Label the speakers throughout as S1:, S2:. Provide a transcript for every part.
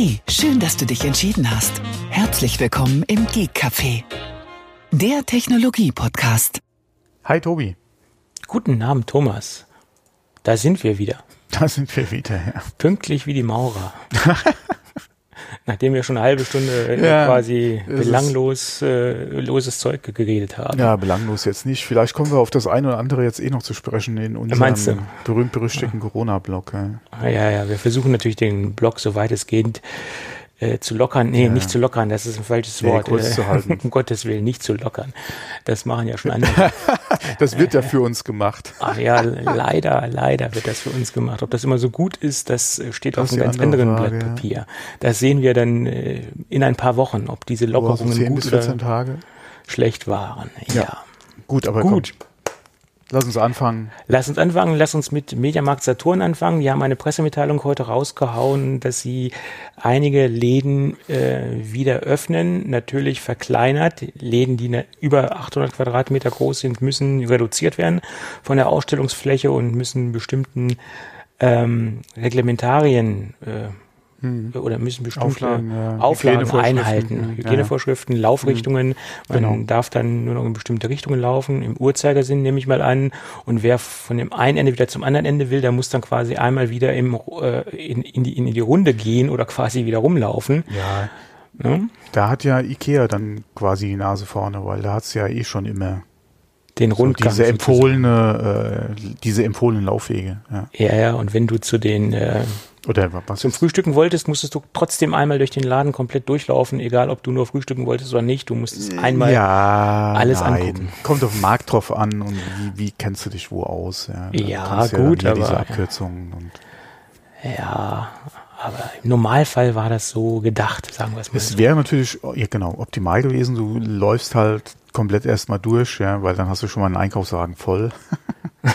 S1: Hey, schön, dass du dich entschieden hast. Herzlich willkommen im Geek Café, der Technologie-Podcast.
S2: Hi Tobi.
S3: Guten Abend, Thomas. Da sind wir wieder.
S2: Da sind wir wieder, ja.
S3: Pünktlich wie die Maurer. Nachdem wir schon eine halbe Stunde äh, ja, quasi belanglos äh, loses Zeug geredet haben.
S2: Ja, belanglos jetzt nicht. Vielleicht kommen wir auf das eine oder andere jetzt eh noch zu sprechen in unserem berühmt-berüchtigten ja. Corona-Blog.
S3: Ja. ja, ja, wir versuchen natürlich den Blog, soweit es geht, äh, zu lockern. Nee, ja. nicht zu lockern, das ist ein falsches nee, Wort.
S2: Kurz äh, zu halten.
S3: um Gottes Willen, nicht zu lockern. Das machen ja schon andere.
S2: das wird ja für uns gemacht.
S3: Ach ja, leider, leider wird das für uns gemacht. Ob das immer so gut ist, das steht das auf einem ganz anderen Frage, Blatt Papier. Ja. Das sehen wir dann äh, in ein paar Wochen, ob diese Lockerungen
S2: gut oder
S3: Tage? schlecht waren. Ja. ja.
S2: Gut, aber gut. Komm. Lass uns anfangen.
S3: Lass uns anfangen. Lass uns mit Mediamarkt Saturn anfangen. Die haben eine Pressemitteilung heute rausgehauen, dass sie einige Läden äh, wieder öffnen. Natürlich verkleinert. Läden, die über 800 Quadratmeter groß sind, müssen reduziert werden von der Ausstellungsfläche und müssen bestimmten ähm, Reglementarien äh, hm. oder müssen bestimmte Auflagen, ja. Auflagen einhalten. Hygienevorschriften, ja. Laufrichtungen. Man genau. darf dann nur noch in bestimmte Richtungen laufen, im Uhrzeigersinn nehme ich mal an. Und wer von dem einen Ende wieder zum anderen Ende will, der muss dann quasi einmal wieder im, äh, in, in, die, in die Runde gehen oder quasi wieder rumlaufen.
S2: Ja. ja. Da hat ja Ikea dann quasi die Nase vorne, weil da hat es ja eh schon immer
S3: den Rundgang.
S2: So diese empfohlene, äh, diese empfohlenen Laufwege. Ja.
S3: ja, ja, und wenn du zu den äh,
S2: oder was
S3: zum Frühstücken wolltest, musstest du trotzdem einmal durch den Laden komplett durchlaufen, egal ob du nur frühstücken wolltest oder nicht. Du musstest einmal
S2: ja,
S3: alles
S2: nein.
S3: angucken.
S2: Kommt auf den Markt drauf an und wie, wie kennst du dich wo aus? Ja,
S3: ja gut, ja
S2: aber diese Abkürzungen und
S3: ja, aber im Normalfall war das so gedacht, sagen wir es mal.
S2: Es wäre natürlich, ja genau, optimal gewesen. Du läufst halt komplett erstmal durch, ja, weil dann hast du schon mal einen Einkaufswagen voll.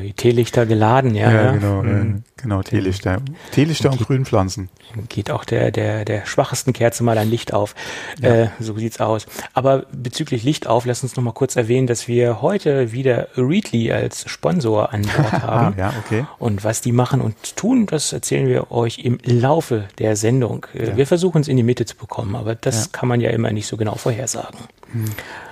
S3: die Teelichter geladen, ja.
S2: Ja, genau, mhm. genau, Teelichter. Teelichter und Grünpflanzen.
S3: Geht auch der, der, der schwachtesten Kerze mal ein Licht auf. Ja. Äh, so sieht's aus. Aber bezüglich Licht auf, lass uns noch mal kurz erwähnen, dass wir heute wieder Readly als Sponsor an Bord haben.
S2: ah, ja, okay.
S3: Und was die machen und tun, das erzählen wir euch im Laufe der Sendung. Äh, ja. Wir versuchen es in die Mitte zu bekommen, aber das ja. kann man ja immer nicht so genau vorhersagen.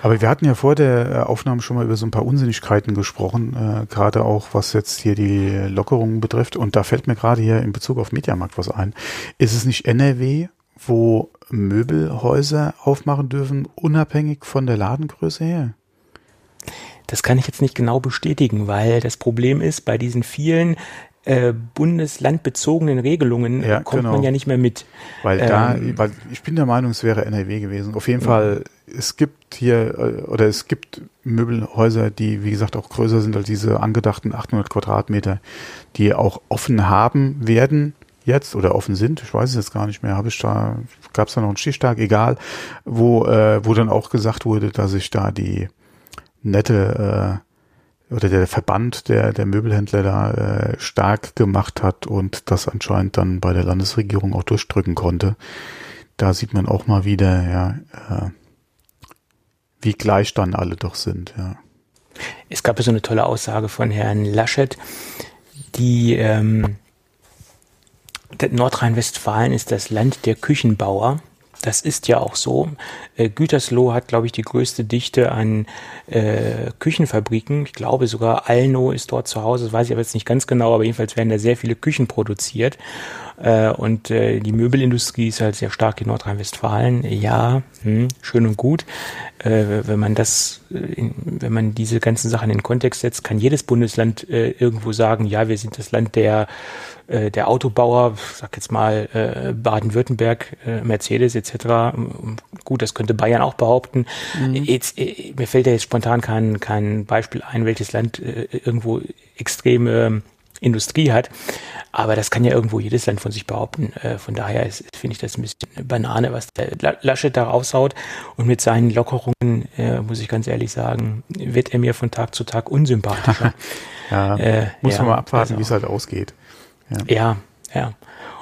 S2: Aber wir hatten ja vor der äh, Aufnahme schon mal über so ein paar Unsinnigkeiten gesprochen, äh, gerade auch was jetzt hier die Lockerungen betrifft. Und da fällt mir gerade hier in Bezug auf Mediamarkt was ein. Ist es nicht NRW, wo Möbelhäuser aufmachen dürfen, unabhängig von der Ladengröße her?
S3: Das kann ich jetzt nicht genau bestätigen, weil das Problem ist, bei diesen vielen äh, bundeslandbezogenen Regelungen ja, kommt genau. man ja nicht mehr mit.
S2: Weil da, ähm, weil ich bin der Meinung, es wäre NRW gewesen. Auf jeden ja. Fall, es gibt hier, äh, oder es gibt Möbelhäuser, die, wie gesagt, auch größer sind als diese angedachten 800 Quadratmeter, die auch offen haben werden jetzt oder offen sind, ich weiß es jetzt gar nicht mehr, habe ich da, gab es da noch einen Stichtag, egal, wo, äh, wo dann auch gesagt wurde, dass ich da die nette äh, oder der Verband der, der Möbelhändler da äh, stark gemacht hat und das anscheinend dann bei der Landesregierung auch durchdrücken konnte. Da sieht man auch mal wieder, ja, äh, wie gleich dann alle doch sind, ja.
S3: Es gab ja so eine tolle Aussage von Herrn Laschet, die ähm, Nordrhein-Westfalen ist das Land der Küchenbauer. Das ist ja auch so. Äh, Gütersloh hat, glaube ich, die größte Dichte an äh, Küchenfabriken. Ich glaube sogar Alno ist dort zu Hause. Das weiß ich aber jetzt nicht ganz genau, aber jedenfalls werden da sehr viele Küchen produziert. Äh, und äh, die Möbelindustrie ist halt sehr stark in Nordrhein-Westfalen. Ja, hm, schön und gut. Äh, wenn man das, äh, in, wenn man diese ganzen Sachen in den Kontext setzt, kann jedes Bundesland äh, irgendwo sagen, ja, wir sind das Land der äh, der Autobauer, sag jetzt mal äh, Baden-Württemberg, äh, Mercedes etc. Gut, das könnte Bayern auch behaupten. Mhm. Jetzt, äh, mir fällt ja jetzt spontan kein, kein Beispiel ein, welches Land irgendwo extreme Industrie hat. Aber das kann ja irgendwo jedes Land von sich behaupten. Äh, von daher finde ich das ein bisschen Banane, was der Laschet da raushaut. Und mit seinen Lockerungen, äh, muss ich ganz ehrlich sagen, wird er mir von Tag zu Tag unsympathischer.
S2: ja, äh, muss ja, man mal abwarten, also, wie es halt ausgeht.
S3: Ja. ja, ja.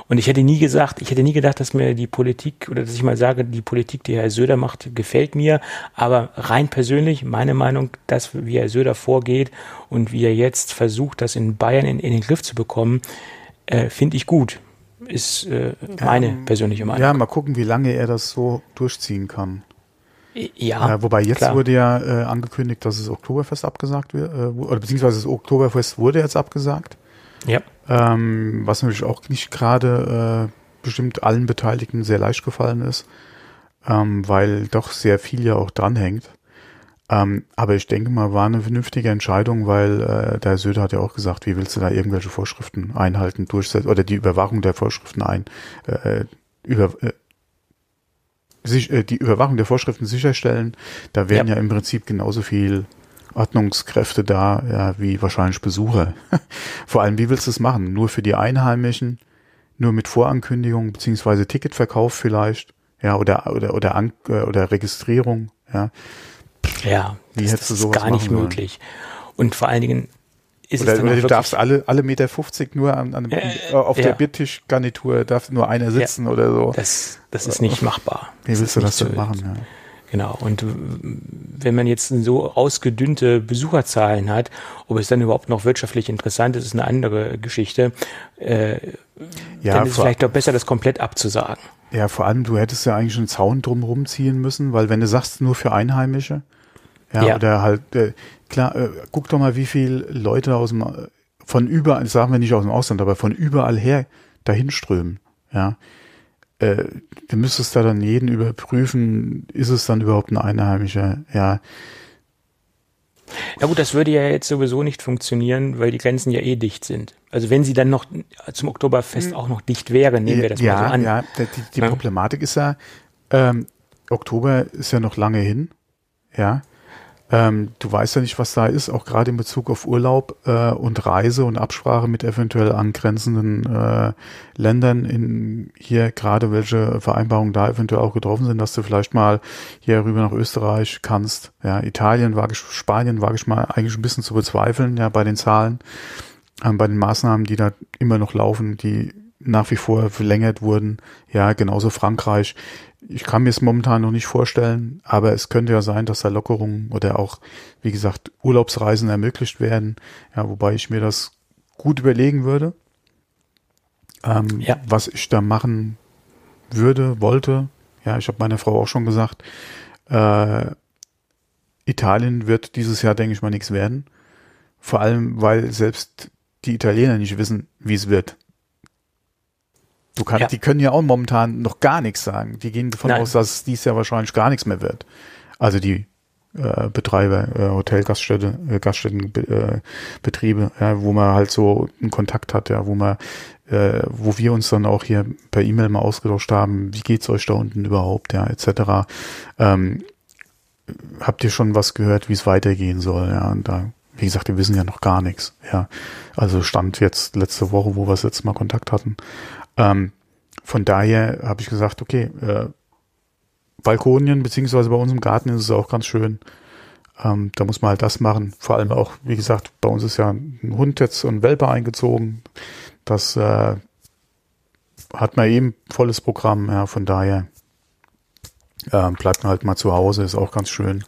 S3: Und ich hätte nie gesagt, ich hätte nie gedacht, dass mir die Politik oder dass ich mal sage, die Politik, die Herr Söder macht, gefällt mir. Aber rein persönlich, meine Meinung, dass wie Herr Söder vorgeht und wie er jetzt versucht, das in Bayern in, in den Griff zu bekommen, äh, finde ich gut. ist äh, meine
S2: Ähm,
S3: persönliche Meinung.
S2: Ja, mal gucken, wie lange er das so durchziehen kann.
S3: Ja,
S2: Äh, wobei jetzt
S3: klar.
S2: wurde ja äh, angekündigt, dass das Oktoberfest abgesagt wird, äh, oder beziehungsweise das Oktoberfest wurde jetzt abgesagt.
S3: Ja.
S2: Ähm, was natürlich auch nicht gerade äh, bestimmt allen Beteiligten sehr leicht gefallen ist, ähm, weil doch sehr viel ja auch dranhängt. Ähm, aber ich denke mal, war eine vernünftige Entscheidung, weil äh, der Herr Söder hat ja auch gesagt, wie willst du da irgendwelche Vorschriften einhalten, durchsetzen oder die Überwachung der Vorschriften ein, äh, über, äh, sich, äh, die Überwachung der Vorschriften sicherstellen. Da wären
S3: Ja.
S2: ja, im Prinzip genauso viel Ordnungskräfte da, ja, wie wahrscheinlich Besucher. Vor allem, wie willst du es machen? Nur für die Einheimischen, nur mit Vorankündigung beziehungsweise Ticketverkauf vielleicht, ja, oder oder oder An äh, oder Registrierung, ja.
S3: Ja,
S2: Wie
S3: das,
S2: hättest du
S3: das ist gar nicht möglich. Und vor allen Dingen ist
S2: Oder,
S3: es dann
S2: oder du darfst alle alle Meter 50 nur an, an
S3: Äh,
S2: äh, auf
S3: ja.
S2: der Biertischgarnitur darf nur einer sitzen oder so.
S3: das, das ist nicht machbar.
S2: Wie willst
S3: ist
S2: du das denn machen? Ja.
S3: Genau. Und wenn man jetzt so ausgedünnte Besucherzahlen hat, ob es dann überhaupt noch wirtschaftlich interessant ist, ist eine andere Geschichte. Äh,
S2: Ja,
S3: dann ist es vielleicht doch besser, das komplett abzusagen.
S2: Ja, vor allem, du hättest ja eigentlich einen Zaun drumherum ziehen müssen, weil wenn du sagst, nur für Einheimische, ja,
S3: Ja.
S2: oder halt, äh, klar, äh, guck doch mal, wie viele Leute aus dem, von überall, sagen wir nicht aus dem Ausland, aber von überall her dahin strömen, ja. Äh, du müsstest da dann jeden überprüfen, ist es dann überhaupt ein Einheimischer, ja.
S3: Na gut, das würde ja jetzt sowieso nicht funktionieren, weil die Grenzen ja eh dicht sind. Also wenn sie dann noch zum Oktoberfest auch noch dicht wären, nehmen wir das
S2: ja,
S3: mal so an.
S2: Ja, die, die, die
S3: Ja.
S2: Problematik ist ja, ähm, Oktober ist ja noch lange hin, ja. Ähm, du weißt ja nicht, was da ist, auch gerade in Bezug auf Urlaub äh, und Reise und Absprache mit eventuell angrenzenden äh, Ländern in hier gerade welche Vereinbarungen da eventuell auch getroffen sind, dass du vielleicht mal hier rüber nach Österreich kannst. Ja, Italien wage ich, Spanien wage ich mal eigentlich ein bisschen zu bezweifeln, ja, bei den Zahlen, ähm, bei den Maßnahmen, die da immer noch laufen, die nach wie vor verlängert wurden. Ja, genauso Frankreich. Ich kann mir es momentan noch nicht vorstellen, aber es könnte ja sein, dass da Lockerungen oder auch, wie gesagt, Urlaubsreisen ermöglicht werden. Ja, wobei ich mir das gut überlegen würde, ähm,
S3: Ja.
S2: was ich da machen würde, wollte. Ja, ich habe meiner Frau auch schon gesagt, äh, Italien wird dieses Jahr, denke ich mal, nichts werden. Vor allem, weil selbst die Italiener nicht wissen, wie es wird. Du kannst,
S3: Ja.
S2: Die können ja auch momentan noch gar nichts sagen. Die gehen davon
S3: Nein.
S2: aus, dass es dies Jahr wahrscheinlich gar nichts mehr wird. Also die äh, Betreiber, äh, Hotelgaststätte, äh, Gaststättenbetriebe, äh, ja, wo man halt so einen Kontakt hat, ja, wo man, äh, wo wir uns dann auch hier per E-Mail mal ausgetauscht haben, wie geht's euch da unten überhaupt, ja, etc. Ähm, habt ihr schon was gehört, wie es weitergehen soll, ja, und da, wie gesagt, wir wissen ja noch gar nichts, ja. Also stand jetzt letzte Woche, wo wir das letzte Mal Kontakt hatten. Ähm, von daher habe ich gesagt, okay, äh, Balkonien, beziehungsweise bei uns im Garten ist es auch ganz schön. Ähm, da muss man halt das machen. Vor allem auch, wie gesagt, bei uns ist ja ein Hund jetzt und Welpe eingezogen. Das äh, hat man eben volles Programm, ja, von daher ähm, bleibt man halt mal zu Hause, ist auch ganz schön.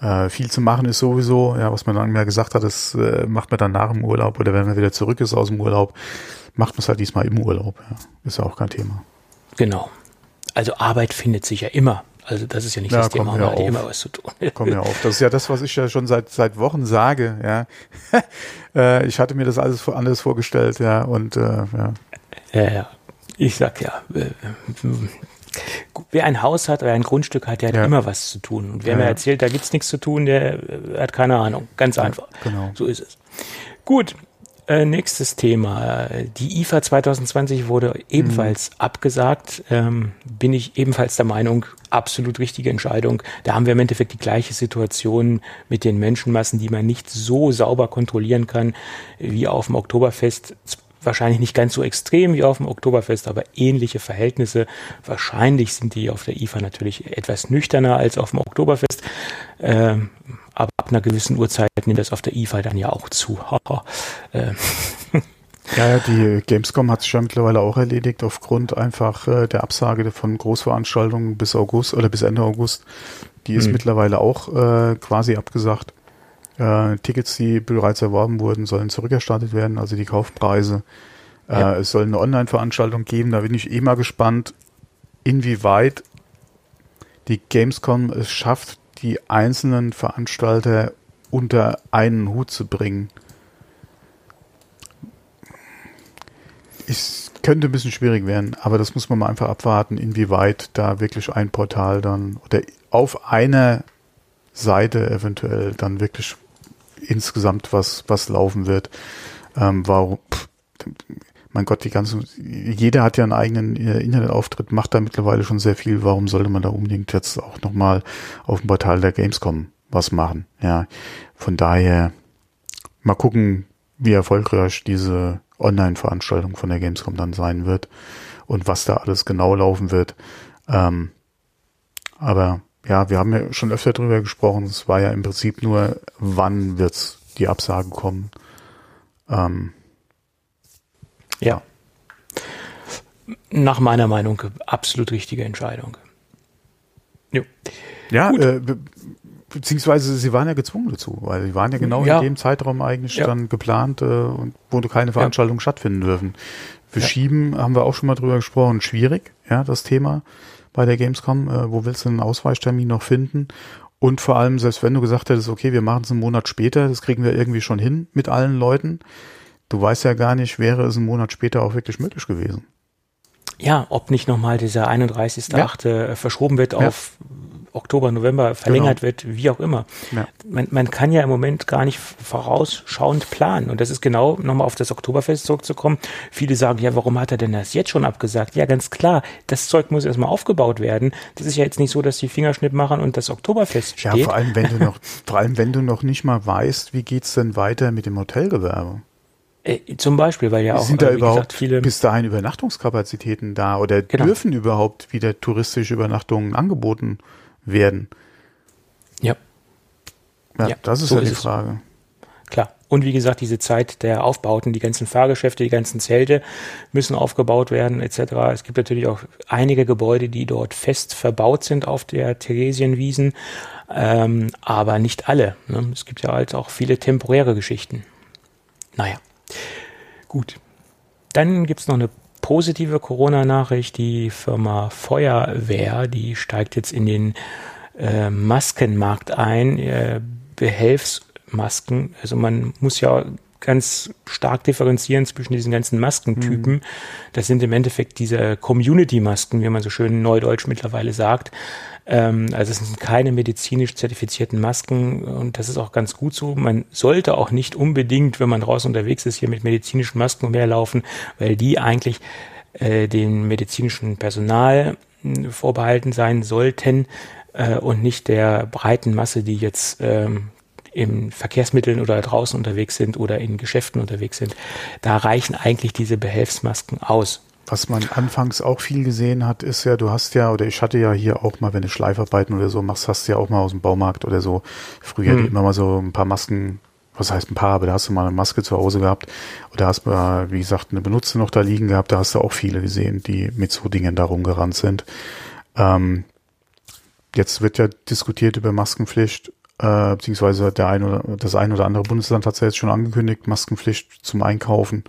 S2: Äh, viel zu machen ist sowieso, ja, was man dann mehr gesagt hat, das äh, macht man dann nach dem Urlaub oder wenn man wieder zurück ist aus dem Urlaub, macht man es halt diesmal im Urlaub. Ja. Ist ja auch kein Thema.
S3: Genau. Also Arbeit findet sich ja immer. Also das ist ja nicht
S2: Ja,
S3: das Thema, man hat immer was zu tun.
S2: Komm ja auf. Das ist ja das, was ich ja schon seit seit Wochen sage, ja. äh, ich hatte mir das alles anders vorgestellt, ja, und äh, ja.
S3: Ja, ja. Ich sag ja, äh, wer ein Haus hat oder ein Grundstück hat, der hat
S2: Ja.
S3: immer was zu tun. Und wer mir erzählt, da gibt's nichts zu tun, der äh, hat keine Ahnung. Ganz einfach.
S2: genau.
S3: So ist es. Gut. Äh, nächstes Thema. Die IFA 2020 wurde ebenfalls abgesagt. Ähm, bin ich ebenfalls der Meinung, absolut richtige Entscheidung. Da haben wir im Endeffekt die gleiche Situation mit den Menschenmassen, die man nicht so sauber kontrollieren kann wie auf dem Oktoberfest. Wahrscheinlich nicht ganz so extrem wie auf dem Oktoberfest, aber ähnliche Verhältnisse. Wahrscheinlich sind die auf der IFA natürlich etwas nüchterner als auf dem Oktoberfest. Ähm, aber ab einer gewissen Uhrzeit nimmt das auf der IFA dann ja auch zu. Äh,
S2: Ja, ja, die Gamescom hat sich ja mittlerweile auch erledigt aufgrund einfach äh, der Absage von Großveranstaltungen bis August oder bis Ende August. Die ist
S3: Hm.
S2: mittlerweile auch äh, quasi abgesagt. Äh, Tickets, die bereits erworben wurden, sollen zurückerstattet werden, also die Kaufpreise. Ja. Äh, es soll eine Online-Veranstaltung geben, da bin ich eh mal gespannt, inwieweit die Gamescom es schafft, die einzelnen Veranstalter unter einen Hut zu bringen. Es könnte ein bisschen schwierig werden, aber das muss man mal einfach abwarten, inwieweit da wirklich ein Portal dann oder auf einer Seite eventuell dann wirklich insgesamt was, was laufen wird. Ähm, warum, pff, mein Gott, die ganzen, jeder hat ja einen eigenen äh, Internetauftritt, macht da mittlerweile schon sehr viel. Warum sollte man da unbedingt jetzt auch nochmal auf dem Portal der Gamescom was machen? Ja, von daher mal gucken, wie erfolgreich diese Online-Veranstaltung von der Gamescom dann sein wird und was da alles genau laufen wird. Ähm, aber ja, wir haben ja schon öfter drüber gesprochen. Es war ja im Prinzip nur, wann wird's die Absage kommen. Ähm,
S3: ja. Nach meiner Meinung absolut richtige Entscheidung.
S2: Jo. Ja, äh, be beziehungsweise sie waren ja gezwungen dazu, weil sie waren ja genau ja. in dem Zeitraum eigentlich ja. dann geplant äh, und wo keine Veranstaltungen ja. stattfinden dürfen. Für Schieben haben wir auch schon mal drüber gesprochen, schwierig, ja, das Thema bei der Gamescom. Äh, wo willst du einen Ausweichtermin noch finden? Und vor allem, selbst wenn du gesagt hättest, okay, wir machen es einen Monat später, das kriegen wir irgendwie schon hin mit allen Leuten, du weißt ja gar nicht, wäre es einen Monat später auch wirklich möglich gewesen.
S3: Ja, ob nicht nochmal dieser 31.8. Ja. verschoben wird ja. auf Oktober, November verlängert genau. wird, wie auch immer. Ja. Man, man kann ja im Moment gar nicht vorausschauend planen. Und das ist genau, nochmal auf das Oktoberfest zurückzukommen. Viele sagen, ja, warum hat er denn das jetzt schon abgesagt? Ja, ganz klar, das Zeug muss erstmal aufgebaut werden. Das ist ja jetzt nicht so, dass die Fingerschnitt machen und das Oktoberfest steht. Ja,
S2: vor allem, wenn du noch, vor allem, wenn du noch nicht mal weißt, wie geht's denn weiter mit dem Hotelgewerbe?
S3: Äh, zum Beispiel, weil ja auch
S2: sind da äh, überhaupt gesagt, viele bis dahin Übernachtungskapazitäten da oder genau. dürfen überhaupt wieder touristische Übernachtungen angeboten werden?
S3: Ja.
S2: Ja, ja das ist so ja die Frage.
S3: Klar. Und wie gesagt, diese Zeit der Aufbauten, die ganzen Fahrgeschäfte, die ganzen Zelte müssen aufgebaut werden, etc. Es gibt natürlich auch einige Gebäude, die dort fest verbaut sind auf der Theresienwiesen, ähm, aber nicht alle. Ne? Es gibt ja halt auch viele temporäre Geschichten. Naja. Gut. Dann gibt es noch eine positive Corona-Nachricht. Die Firma Feuerwehr, die steigt jetzt in den äh, Maskenmarkt ein. Äh, Behelfsmasken. Also man muss ja ganz stark differenzieren zwischen diesen ganzen Maskentypen. Mhm. Das sind im Endeffekt diese Community-Masken, wie man so schön neudeutsch mittlerweile sagt. Ähm, also es sind keine medizinisch zertifizierten Masken und das ist auch ganz gut so. Man sollte auch nicht unbedingt, wenn man draußen unterwegs ist, hier mit medizinischen Masken umherlaufen, weil die eigentlich äh, dem medizinischen Personal äh, vorbehalten sein sollten äh, und nicht der breiten Masse, die jetzt ähm, in Verkehrsmitteln oder draußen unterwegs sind oder in Geschäften unterwegs sind. Da reichen eigentlich diese Behelfsmasken aus.
S2: Was man anfangs auch viel gesehen hat, ist ja, du hast ja, oder ich hatte ja hier auch mal, wenn du Schleifarbeiten oder so machst, hast du ja auch mal aus dem Baumarkt oder so früher hm. immer mal so ein paar Masken, was heißt ein paar, aber da hast du mal eine Maske zu Hause gehabt oder hast mal, wie gesagt, eine benutzte noch da liegen gehabt, da hast du auch viele gesehen, die mit so Dingen da rumgerannt sind. Ähm, jetzt wird ja diskutiert über Maskenpflicht, äh, beziehungsweise der ein oder das ein oder andere Bundesland hat es ja jetzt schon angekündigt, Maskenpflicht zum Einkaufen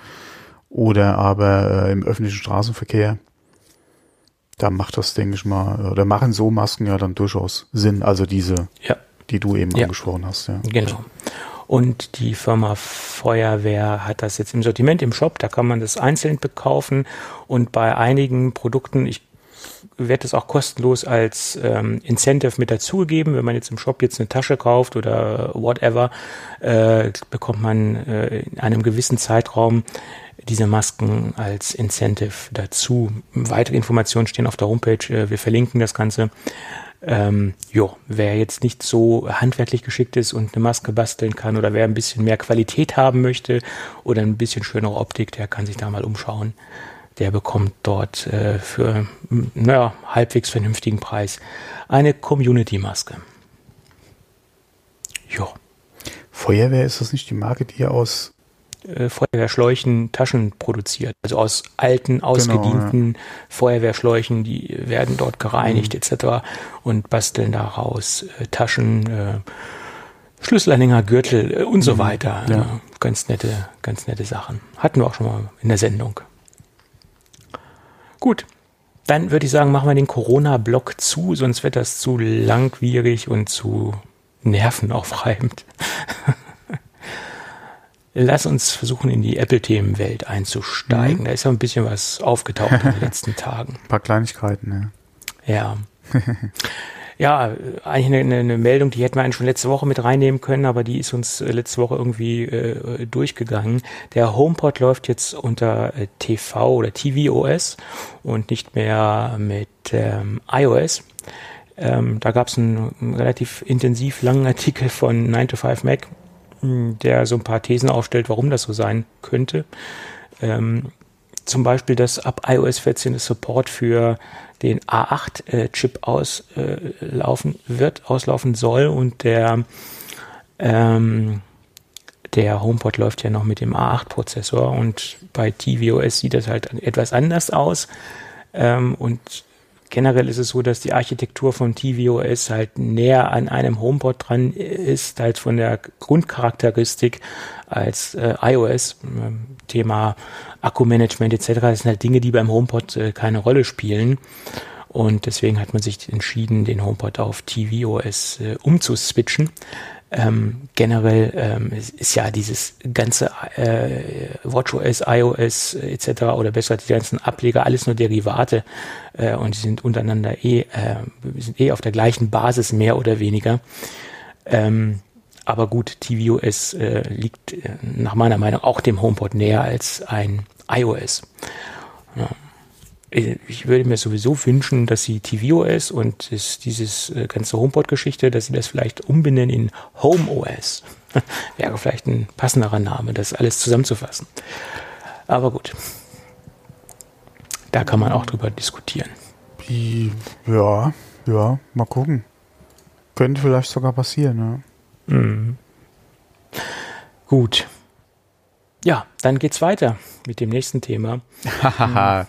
S2: oder aber äh, im öffentlichen Straßenverkehr. Da macht das, denke ich mal, oder machen so Masken ja dann durchaus Sinn. Also diese, ja. die du eben ja. angesprochen hast. Ja.
S3: Genau. Und die Firma Feuerwehr hat das jetzt im Sortiment im Shop. Da kann man das einzeln bekaufen. Und bei einigen Produkten, ich wird es auch kostenlos als ähm, Incentive mit dazugegeben. Wenn man jetzt im Shop jetzt eine Tasche kauft oder whatever, äh, bekommt man äh, in einem gewissen Zeitraum diese Masken als Incentive dazu. Weitere Informationen stehen auf der Homepage. Äh, wir verlinken das Ganze. Ähm, jo, wer jetzt nicht so handwerklich geschickt ist und eine Maske basteln kann oder wer ein bisschen mehr Qualität haben möchte oder ein bisschen schönere Optik, der kann sich da mal umschauen. Der bekommt dort äh, für naja, halbwegs vernünftigen Preis eine Community-Maske.
S2: Jo. Feuerwehr ist das nicht die Marke, die aus
S3: äh, Feuerwehrschläuchen Taschen produziert. Also aus alten, genau, ausgedienten genau, ja. Feuerwehrschläuchen, die werden dort gereinigt mhm. etc. und basteln daraus äh, Taschen, äh, Schlüsselanhänger, Gürtel und so
S2: Mhm.
S3: weiter.
S2: Ja,
S3: ganz nette, ganz nette Sachen. Hatten wir auch schon mal in der Sendung. Gut. Dann würde ich sagen, machen wir den Corona-Block zu, sonst wird das zu langwierig und zu nervenaufreibend. Lass uns versuchen, in die Apple-Themenwelt einzusteigen. Da ist ja ein bisschen was aufgetaucht in den letzten Tagen.
S2: Ein paar Kleinigkeiten, ja.
S3: Ja. ja, eigentlich eine, eine, Meldung, die hätten wir eigentlich schon letzte Woche mit reinnehmen können, aber die ist uns äh, letzte Woche irgendwie äh, durchgegangen. Der HomePod läuft jetzt unter äh, TV oder tvOS und nicht mehr mit ähm, iOS. Ähm, da gab es einen, einen relativ intensiv langen Artikel von 9 to 5 Mac, mh, der so ein paar Thesen aufstellt, warum das so sein könnte. Ähm, zum Beispiel, dass ab iOS 14 das Support für den A8-Chip auslaufen wird, auslaufen soll und der ähm, der HomePod läuft ja noch mit dem A8-Prozessor und bei tvOS sieht das halt etwas anders aus. Ähm, und generell ist es so, dass die Architektur von tvOS halt näher an einem HomePod dran ist, als von der Grundcharakteristik als äh, iOS. Ähm, Thema Akkumanagement etc. Das sind halt Dinge, die beim HomePod äh, keine Rolle spielen. Und deswegen hat man sich entschieden, den HomePod auf tvOS äh, umzuswitchen. Ähm, generell ähm, ist, ist ja dieses ganze äh, WatchOS, iOS äh, etc. oder besser die ganzen Ableger alles nur Derivate äh, und die sind untereinander eh, äh, sind eh auf der gleichen Basis mehr oder weniger. Ähm, aber gut, tvOS äh, liegt äh, nach meiner Meinung auch dem HomePod näher als ein iOS. Ja. Ich würde mir sowieso wünschen, dass sie tvOS und das, dieses äh, ganze HomePod-Geschichte, dass sie das vielleicht umbenennen in HomeOS. Wäre vielleicht ein passenderer Name, das alles zusammenzufassen. Aber gut. Da kann man auch drüber diskutieren.
S2: Ja, ja, mal gucken. Könnte vielleicht sogar passieren, ja.
S3: Mhm. Gut. Ja, dann geht's weiter mit dem nächsten Thema.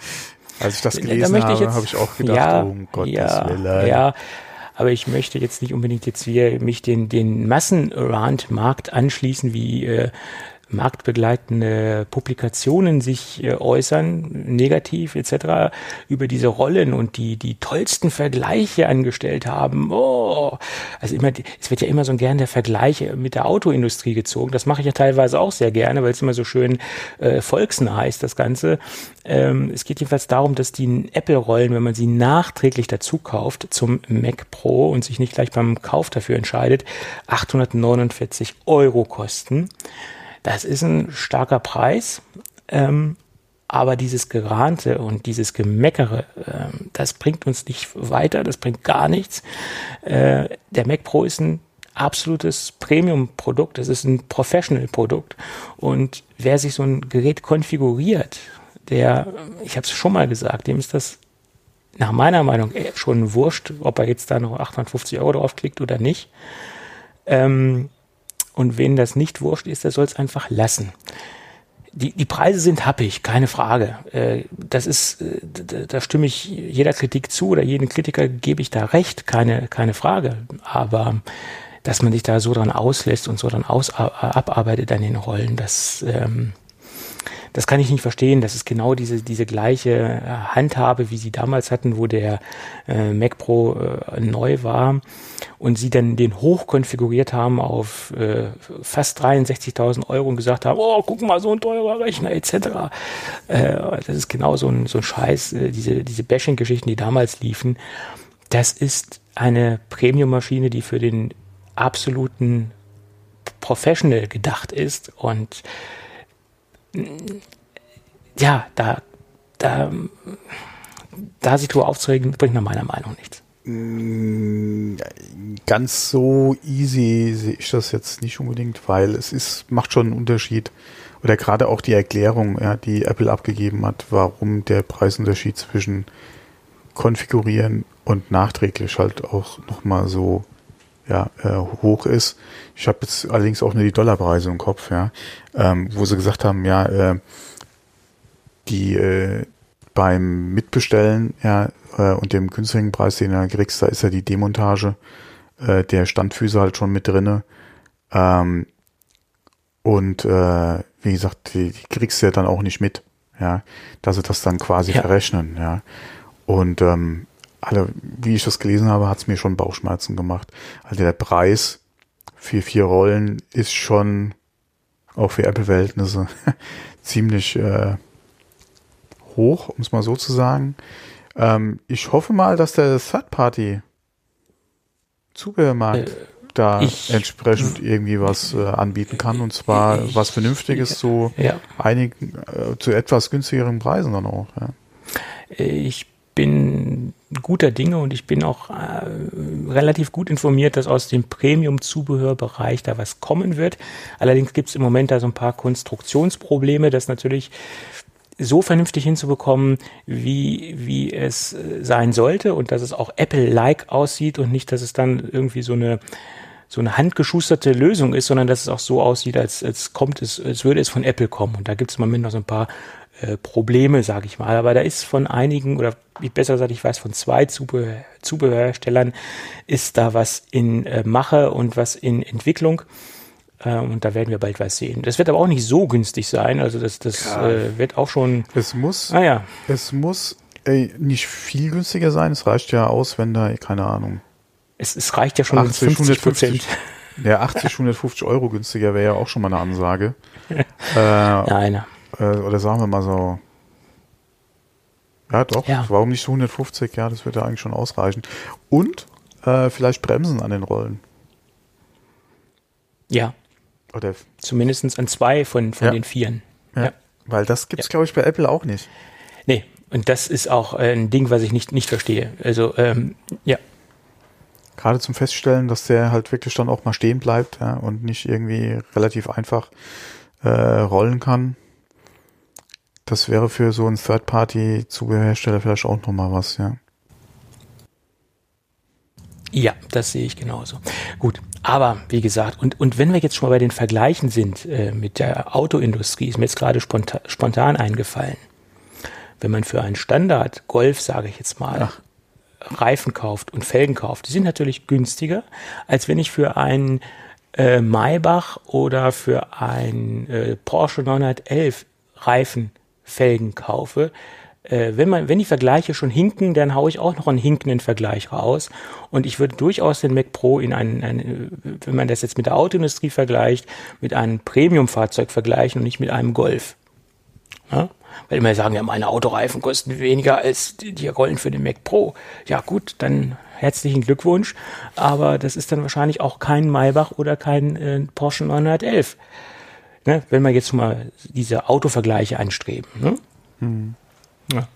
S2: Als ich das
S3: Da
S2: gelesen
S3: möchte ich
S2: habe,
S3: jetzt-
S2: habe ich auch gedacht,
S3: ja,
S2: oh um Gottes
S3: ja,
S2: Willen.
S3: Ja, aber ich möchte jetzt nicht unbedingt jetzt hier mich den, den Massenrand-Markt anschließen, wie äh, marktbegleitende Publikationen sich äh, äußern, negativ etc., über diese Rollen und die, die tollsten Vergleiche angestellt haben. Oh, also immer, es wird ja immer so gern der Vergleich mit der Autoindustrie gezogen. Das mache ich ja teilweise auch sehr gerne, weil es immer so schön äh, volksnah ist, das Ganze. Ähm, es geht jedenfalls darum, dass die Apple-Rollen, wenn man sie nachträglich dazu kauft zum Mac Pro und sich nicht gleich beim Kauf dafür entscheidet, 849 Euro kosten. Das ist ein starker Preis, ähm, aber dieses Gerante und dieses Gemeckere, ähm, das bringt uns nicht weiter, das bringt gar nichts. Äh, der Mac Pro ist ein absolutes Premium-Produkt, das ist ein Professional-Produkt und wer sich so ein Gerät konfiguriert, der, ich habe es schon mal gesagt, dem ist das nach meiner Meinung eher schon wurscht, ob er jetzt da noch 850 Euro draufklickt oder nicht. Ähm, und wen das nicht wurscht ist, der soll es einfach lassen. Die, die Preise sind happig, keine Frage. Äh, das ist, äh, da, da stimme ich jeder Kritik zu oder jedem Kritiker gebe ich da recht, keine, keine Frage. Aber dass man sich da so dran auslässt und so dran aus, abarbeitet an den Rollen, das, ähm, das kann ich nicht verstehen. Das ist genau diese, diese gleiche äh, Handhabe, wie sie damals hatten, wo der äh, Mac Pro äh, neu war und sie dann den hoch konfiguriert haben auf äh, fast 63.000 Euro und gesagt haben, oh, guck mal, so ein teurer Rechner etc. Äh, das ist genau so ein, so ein Scheiß, äh, diese, diese Bashing-Geschichten, die damals liefen. Das ist eine Premium-Maschine, die für den absoluten Professional gedacht ist und ja, da, da, da sich drüber aufzuregen, bringt nach meiner Meinung nichts.
S2: Mm, Ganz so easy sehe ich das jetzt nicht unbedingt, weil es ist, macht schon einen Unterschied. Oder gerade auch die Erklärung, ja, die Apple abgegeben hat, warum der Preisunterschied zwischen konfigurieren und nachträglich halt auch nochmal so ja, äh, hoch ist. Ich habe jetzt allerdings auch nur die Dollarpreise im Kopf, ja, ähm, wo sie gesagt haben, ja, äh, die äh, beim Mitbestellen ja, äh, und dem günstigen Preis, den du kriegst, da ist ja die Demontage äh, der Standfüße halt schon mit drinne. Ähm, und äh, wie gesagt, die, die kriegst du ja dann auch nicht mit, ja, dass sie das dann quasi
S3: Ja.
S2: verrechnen, ja. Und ähm, alle, wie ich das gelesen habe, hat es mir schon Bauchschmerzen gemacht. Also der Preis für vier Rollen ist schon auch für Apple-Verhältnisse ziemlich äh, hoch, um es mal so zu sagen. Ähm, ich hoffe mal, dass der Third-Party Zubehörmarkt
S3: Äh,
S2: da entsprechend irgendwie was äh, anbieten kann und zwar
S3: Ich-
S2: was Vernünftiges zu
S3: Ja.
S2: einigen äh, zu etwas günstigeren Preisen dann auch. Ja.
S3: Ich bin guter Dinge und ich bin auch äh, relativ gut informiert, dass aus dem Premium-Zubehörbereich da was kommen wird. Allerdings gibt es im Moment da so ein paar Konstruktionsprobleme, das natürlich so vernünftig hinzubekommen, wie, wie es äh, sein sollte und dass es auch Apple-like aussieht und nicht, dass es dann irgendwie so eine so eine handgeschusterte Lösung ist, sondern dass es auch so aussieht, als, als kommt es, als würde es von Apple kommen. Und da gibt es im Moment noch so ein paar äh, Probleme, sage ich mal. Aber da ist von einigen, oder wie besser gesagt, ich weiß von zwei Zubehör, Zubehörherstellern, ist da was in äh, Mache und was in Entwicklung. Äh, und da werden wir bald was sehen. Das wird aber auch nicht so günstig sein. Also das, das
S2: Ja.
S3: äh, wird auch schon.
S2: Es muss,
S3: Ah ja,
S2: es muss ey, nicht viel günstiger sein. Es reicht ja aus, wenn da, keine Ahnung,
S3: es, es reicht ja schon
S2: 80,
S3: 50 Prozent.
S2: 150, ja, 80, 150 Euro günstiger wäre ja auch schon mal eine Ansage. äh,
S3: Nein,
S2: äh, oder sagen wir mal so. Ja, doch.
S3: Ja.
S2: Warum nicht so 150? Ja, das wird ja eigentlich schon ausreichen. Und äh, vielleicht Bremsen an den Rollen.
S3: ja,
S2: Oder,
S3: zumindest an zwei von, von
S2: Ja.
S3: den Vieren.
S2: ja.
S3: Ja.
S2: Weil das gibt's,
S3: Ja.
S2: glaube ich, bei Apple auch nicht.
S3: Nee, und das ist auch äh, ein Ding, was ich nicht, nicht verstehe. Also, ähm, ja,
S2: Gerade zum Feststellen, dass der halt wirklich dann auch mal stehen bleibt ja, und nicht irgendwie relativ einfach äh, rollen kann. Das wäre für so einen Third-Party-Zubehörhersteller vielleicht auch nochmal was, ja.
S3: ja, das sehe ich genauso. Gut, aber wie gesagt, und, und wenn wir jetzt schon mal bei den Vergleichen sind äh, mit der Autoindustrie, ist mir jetzt gerade spontan, spontan eingefallen. Wenn man für einen Standard Golf, sage ich jetzt mal,
S2: Ach.
S3: Reifen kauft und Felgen kauft, die sind natürlich günstiger, als wenn ich für einen äh, Maybach oder für ein äh, Porsche 911 Reifen, Felgen kaufe. Äh, wenn, man, wenn die Vergleiche schon hinken, dann haue ich auch noch einen hinkenden Vergleich raus. Und ich würde durchaus den Mac Pro in einen, einen wenn man das jetzt mit der Autoindustrie vergleicht, mit einem Premium-Fahrzeug vergleichen und nicht mit einem Golf. Ja? Weil immer sagen, ja, meine Autoreifen kosten weniger als die, die Rollen für den Mac Pro. Ja gut, dann herzlichen Glückwunsch. Aber das ist dann wahrscheinlich auch kein Maybach oder kein äh, Porsche 911. Ne? Wenn wir jetzt mal diese Autovergleiche anstreben. Ne? Ja.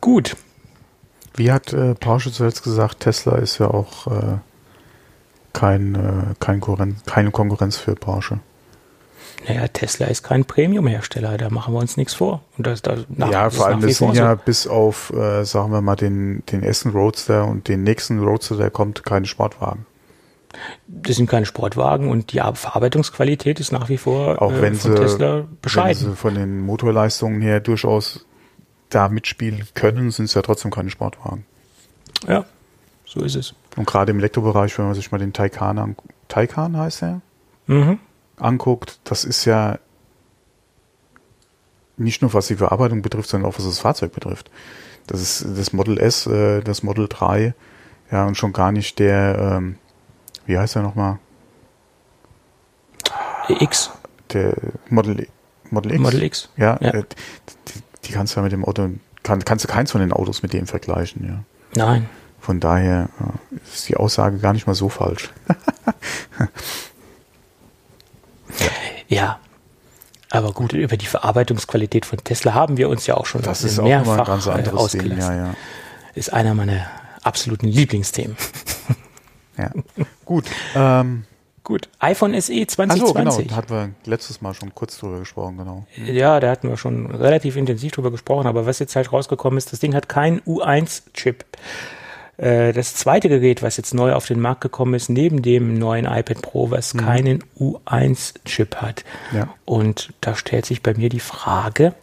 S3: Gut.
S2: Wie hat äh, Porsche zuletzt gesagt, Tesla ist ja auch äh, kein, äh, kein Konkurrenz, keine Konkurrenz für Porsche.
S3: Naja, Tesla ist kein Premium-Hersteller, da machen wir uns nichts vor. Und das, das, nach,
S2: ja, vor allem, das sind ja
S3: so.
S2: bis auf, äh, sagen wir mal, den, den Essen Roadster und den nächsten Roadster, der kommt, keine Sportwagen.
S3: Das sind keine Sportwagen und die Verarbeitungsqualität ist nach wie vor
S2: Auch
S3: äh,
S2: wenn
S3: von
S2: sie,
S3: Tesla
S2: wenn
S3: bescheiden.
S2: sie von den Motorleistungen her durchaus da mitspielen können, sind es ja trotzdem keine Sportwagen.
S3: Ja, so ist es.
S2: Und gerade im Elektrobereich, wenn man sich mal den Taycan an, Taycan heißt er,
S3: Mhm.
S2: anguckt, das ist ja nicht nur was die Verarbeitung betrifft, sondern auch was das Fahrzeug betrifft. Das ist das Model S, äh, das Model 3, ja, und schon gar nicht der, ähm, wie heißt er nochmal?
S3: X,
S2: Der Model, Model X.
S3: Model X.
S2: Ja,
S3: Ja.
S2: Äh, die, die kannst du ja mit dem Auto, kann, kannst du keins von den Autos mit dem vergleichen, ja.
S3: Nein.
S2: Von daher äh, ist die Aussage gar nicht mal so falsch.
S3: Ja. Aber gut, über die Verarbeitungsqualität von Tesla haben wir uns ja auch schon
S2: Das ist auch nochmal ein
S3: mehrfach
S2: ganz
S3: äh,
S2: anderes Ding,
S3: ausgelassen.
S2: ja, ja.
S3: Ist einer meiner absoluten Lieblingsthemen.
S2: ja. Gut, ähm,
S3: Gut, iPhone SE
S2: Ach so, genau,
S3: 2020.
S2: da hatten wir letztes Mal schon kurz drüber gesprochen, genau.
S3: Ja, da hatten wir schon relativ intensiv drüber gesprochen, aber was jetzt halt rausgekommen ist, das Ding hat keinen U1-Chip. Äh, Das zweite Gerät, was jetzt neu auf den Markt gekommen ist, neben dem neuen iPad Pro, was keinen U1-Chip hat.
S2: Ja.
S3: Und da stellt sich bei mir die Frage,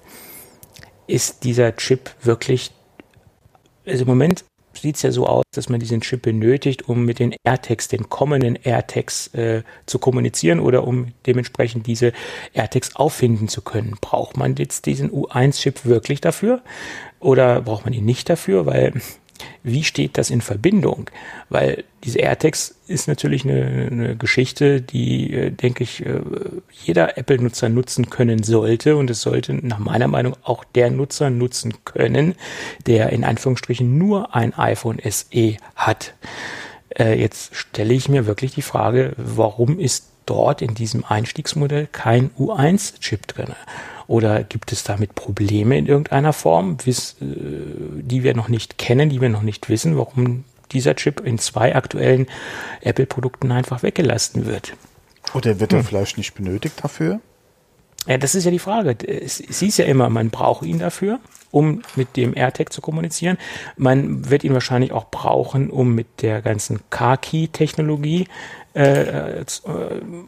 S3: ist dieser Chip wirklich, also im Moment sieht es ja so aus, dass man diesen Chip benötigt, um mit den AirTags, den kommenden AirTags äh, zu kommunizieren oder um dementsprechend diese AirTags auffinden zu können. Braucht man jetzt diesen U1-Chip wirklich dafür oder braucht man ihn nicht dafür? Weil wie steht das in Verbindung? Weil diese AirTags ist natürlich eine, eine Geschichte, die, äh, denke ich, äh, jeder Apple-Nutzer nutzen können sollte. Und es sollte nach meiner Meinung auch der Nutzer nutzen können, der in Anführungsstrichen nur ein iPhone SE hat. Äh, jetzt stelle ich mir wirklich die Frage, warum ist dort in diesem Einstiegsmodell kein U1-Chip drin? Oder gibt es damit Probleme in irgendeiner Form, äh, die wir noch nicht kennen, die wir noch nicht wissen, warum dieser Chip in zwei aktuellen Apple-Produkten einfach weggelassen wird?
S2: Oder wird er hm. vielleicht nicht benötigt dafür?
S3: Ja, das ist ja die Frage. Es, es hieß ja immer, man braucht ihn dafür, um mit dem AirTag zu kommunizieren. Man wird ihn wahrscheinlich auch brauchen, um mit der ganzen Car-Key-Technologie äh, äh,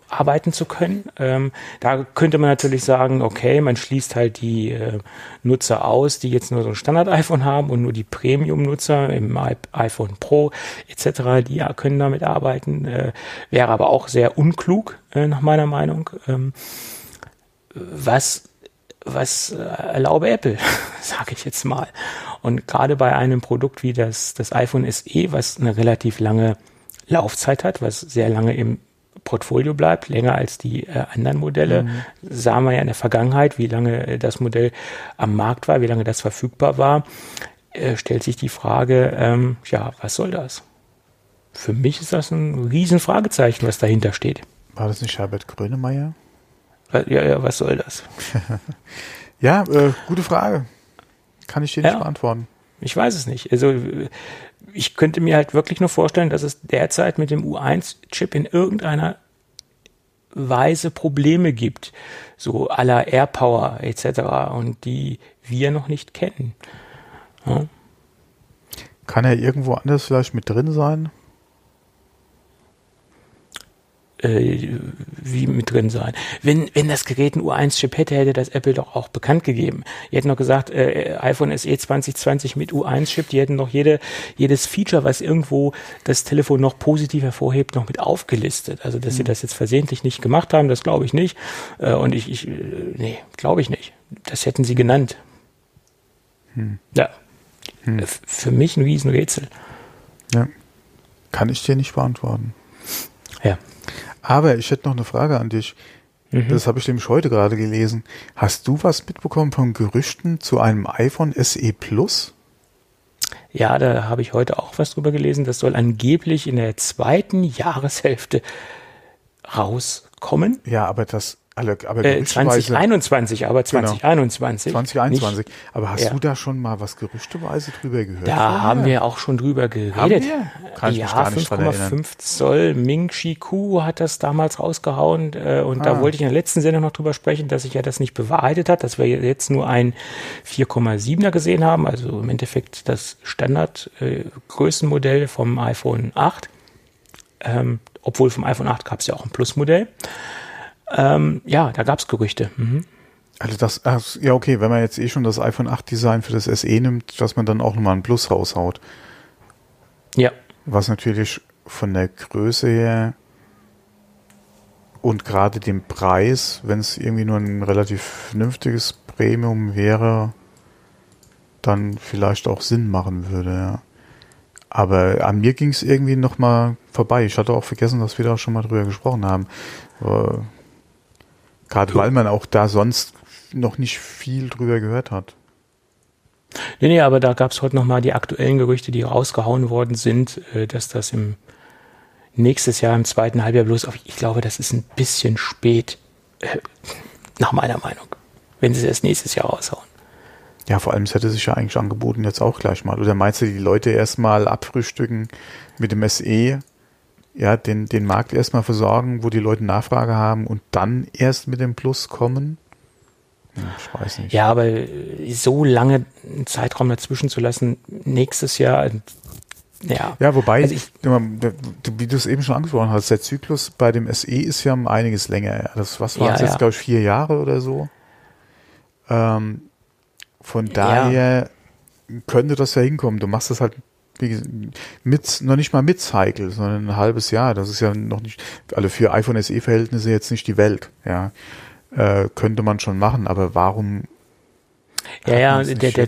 S3: arbeiten zu können. Ähm, da könnte man natürlich sagen, okay, man schließt halt die äh, Nutzer aus, die jetzt nur so ein Standard-iPhone haben und nur die Premium-Nutzer im iPhone Pro etc., die ja, können damit arbeiten. Äh, wäre aber auch sehr unklug, äh, nach meiner Meinung. Ähm, was was äh, erlaube Apple, sage ich jetzt mal. Und gerade bei einem Produkt wie das, das iPhone SE, was eine relativ lange Laufzeit hat, was sehr lange im Portfolio bleibt, länger als die äh, anderen Modelle. Mhm. Sahen wir ja in der Vergangenheit, wie lange äh, das Modell am Markt war, wie lange das verfügbar war, äh, stellt sich die Frage, ähm, ja, was soll das? Für mich ist das ein Riesenfragezeichen, was dahinter steht.
S2: War das nicht Herbert Grönemeyer?
S3: Ja, ja, was soll das?
S2: ja, äh, gute Frage. Kann ich dir nicht ja. beantworten.
S3: Ich weiß es nicht. Also ich könnte mir halt wirklich nur vorstellen, dass es derzeit mit dem U1-Chip in irgendeiner Weise Probleme gibt, so aller AirPower etc. und die wir noch nicht kennen. Ja.
S2: Kann er irgendwo anders vielleicht mit drin sein?
S3: Äh, wie mit drin sein. Wenn, wenn das Gerät ein U1-Chip hätte, hätte das Apple doch auch bekannt gegeben. Die hätten noch gesagt, äh, iPhone SE 2020 mit U1-Chip, die hätten noch jede, jedes Feature, was irgendwo das Telefon noch positiv hervorhebt, noch mit aufgelistet. Also, dass mhm. sie das jetzt versehentlich nicht gemacht haben, das glaube ich nicht. Äh, und ich, ich, äh, nee, glaube ich nicht. Das hätten sie genannt. Hm. Ja. Hm. Für mich ein Riesenrätsel.
S2: Ja. Kann ich dir nicht beantworten.
S3: Ja.
S2: Aber ich hätte noch eine Frage an dich. Mhm. Das habe ich nämlich heute gerade gelesen. Hast du was mitbekommen von Gerüchten zu einem iPhone SE Plus?
S3: Ja, da habe ich heute auch was drüber gelesen. Das soll angeblich in der zweiten Jahreshälfte rauskommen.
S2: Ja, aber das
S3: alle, aber äh, 2021, aber 2021.
S2: Genau. 2021. Nicht, aber hast ja. du da schon mal was gerüchteweise drüber gehört?
S3: Da vorher? haben wir auch schon drüber geredet. Haben wir? Kann ich ja, 5,5 Zoll Ming Chi Ku hat das damals rausgehauen äh, und ah. da wollte ich in der letzten Sendung noch drüber sprechen, dass sich ja das nicht bewahrheitet hat, dass wir jetzt nur ein 4,7er gesehen haben, also im Endeffekt das Standard äh, Größenmodell vom iPhone 8. Ähm, obwohl vom iPhone 8 gab es ja auch ein Plus-Modell. Ähm, ja, da gab es Gerüchte. Mhm.
S2: Also das, ja okay, wenn man jetzt eh schon das iPhone 8 Design für das SE nimmt, dass man dann auch nochmal ein Plus raushaut.
S3: Ja.
S2: Was natürlich von der Größe her und gerade dem Preis, wenn es irgendwie nur ein relativ vernünftiges Premium wäre, dann vielleicht auch Sinn machen würde, ja. Aber an mir ging es irgendwie nochmal vorbei. Ich hatte auch vergessen, dass wir da schon mal drüber gesprochen haben. Gerade weil man auch da sonst noch nicht viel drüber gehört hat.
S3: Nee, nee, aber da gab es heute nochmal die aktuellen Gerüchte, die rausgehauen worden sind, äh, dass das im nächstes Jahr im zweiten Halbjahr bloß auf, ich glaube, das ist ein bisschen spät, äh, nach meiner Meinung, wenn sie es nächstes Jahr raushauen.
S2: Ja, vor allem, es hätte sich ja eigentlich angeboten, jetzt auch gleich mal. Oder meinst du, die Leute erstmal abfrühstücken mit dem SE ja, den, den Markt erstmal versorgen, wo die Leute Nachfrage haben und dann erst mit dem Plus kommen?
S3: Hm, ich weiß nicht. Ja, aber so lange einen Zeitraum dazwischen zu lassen, nächstes Jahr, ja.
S2: Ja, wobei, also ich, wie du es eben schon angesprochen hast, der Zyklus bei dem SE ist ja um einiges länger. Das, was war ja, jetzt, ja. glaube ich, vier Jahre oder so? Ähm, von daher ja. könnte das ja hinkommen. Du machst das halt wie, mit, noch nicht mal mit Cycle, sondern ein halbes Jahr. Das ist ja noch nicht, also für iPhone SE-Verhältnisse jetzt nicht die Welt, ja. Äh, könnte man schon machen, aber warum?
S3: Ja, ja, der, der,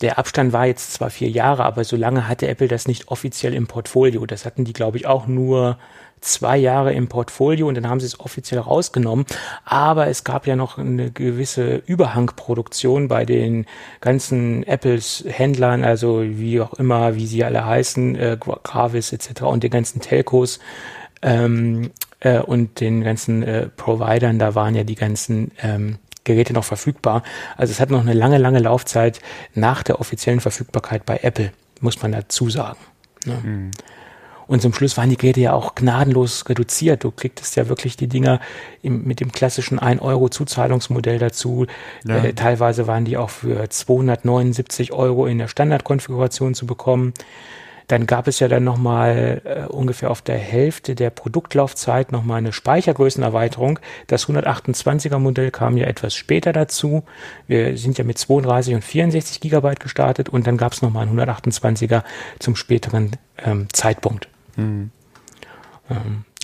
S3: der Abstand war jetzt zwar vier Jahre, aber so lange hatte Apple das nicht offiziell im Portfolio. Das hatten die, glaube ich, auch nur zwei Jahre im Portfolio und dann haben sie es offiziell rausgenommen. Aber es gab ja noch eine gewisse Überhangproduktion bei den ganzen Apples Händlern, also wie auch immer, wie sie alle heißen, äh, Gravis etc. und den ganzen Telcos ähm, äh, und den ganzen äh, Providern. Da waren ja die ganzen ähm, Geräte noch verfügbar. Also es hat noch eine lange, lange Laufzeit nach der offiziellen Verfügbarkeit bei Apple, muss man dazu sagen. Ne? Mhm. Und zum Schluss waren die Geräte ja auch gnadenlos reduziert. Du kriegtest ja wirklich die Dinger im, mit dem klassischen 1-Euro-Zuzahlungsmodell dazu. Ja. Äh, teilweise waren die auch für 279 Euro in der Standardkonfiguration zu bekommen. Dann gab es ja dann nochmal äh, ungefähr auf der Hälfte der Produktlaufzeit nochmal eine Speichergrößenerweiterung. Das 128er Modell kam ja etwas später dazu. Wir sind ja mit 32 und 64 Gigabyte gestartet und dann gab es nochmal einen 128er zum späteren ähm, Zeitpunkt. Mhm.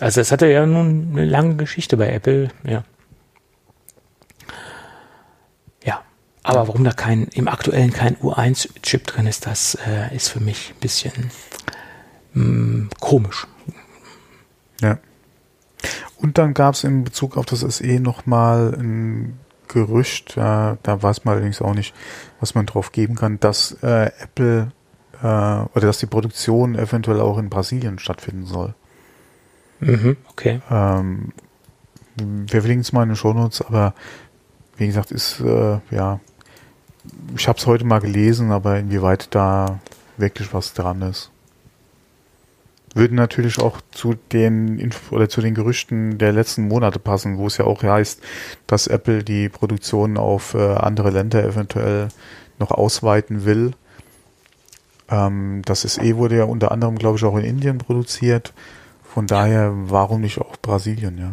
S3: Also es hatte ja nun eine lange Geschichte bei Apple, ja. Ja, aber warum da kein, im aktuellen kein U1-Chip drin ist, das äh, ist für mich ein bisschen mh, mm, komisch.
S2: Ja. Und dann gab es in Bezug auf das SE nochmal ein Gerücht, äh, da weiß man allerdings auch nicht, was man drauf geben kann, dass äh, Apple äh, oder dass die Produktion eventuell auch in Brasilien stattfinden soll.
S3: Mhm, okay.
S2: Ähm, wir verlinken es mal in den Shownotes, aber wie gesagt, ist äh, ja, ich habe es heute mal gelesen, aber inwieweit da wirklich was dran ist. Würde natürlich auch zu den Inf oder zu den Gerüchten der letzten Monate passen, wo es ja auch heißt, dass Apple die Produktion auf äh, andere Länder eventuell noch ausweiten will. Ähm, das SE wurde ja unter anderem, glaube ich, auch in Indien produziert. Von daher, warum nicht auch Brasilien, ja?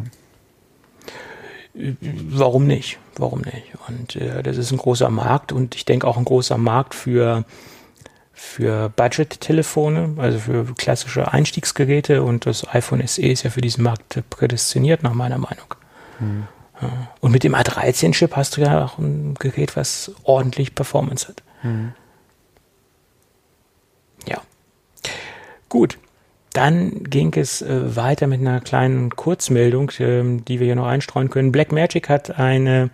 S3: Warum nicht? Warum nicht? Und äh, das ist ein großer Markt und ich denke auch ein großer Markt für, für Budget-Telefone, also für klassische Einstiegsgeräte und das iPhone SE ist ja für diesen Markt prädestiniert, nach meiner Meinung. Hm. Und mit dem A13-Chip hast du ja auch ein Gerät, was ordentlich Performance hat. Hm. Gut. Dann ging es äh, weiter mit einer kleinen Kurzmeldung, äh, die wir hier noch einstreuen können. Blackmagic hat eine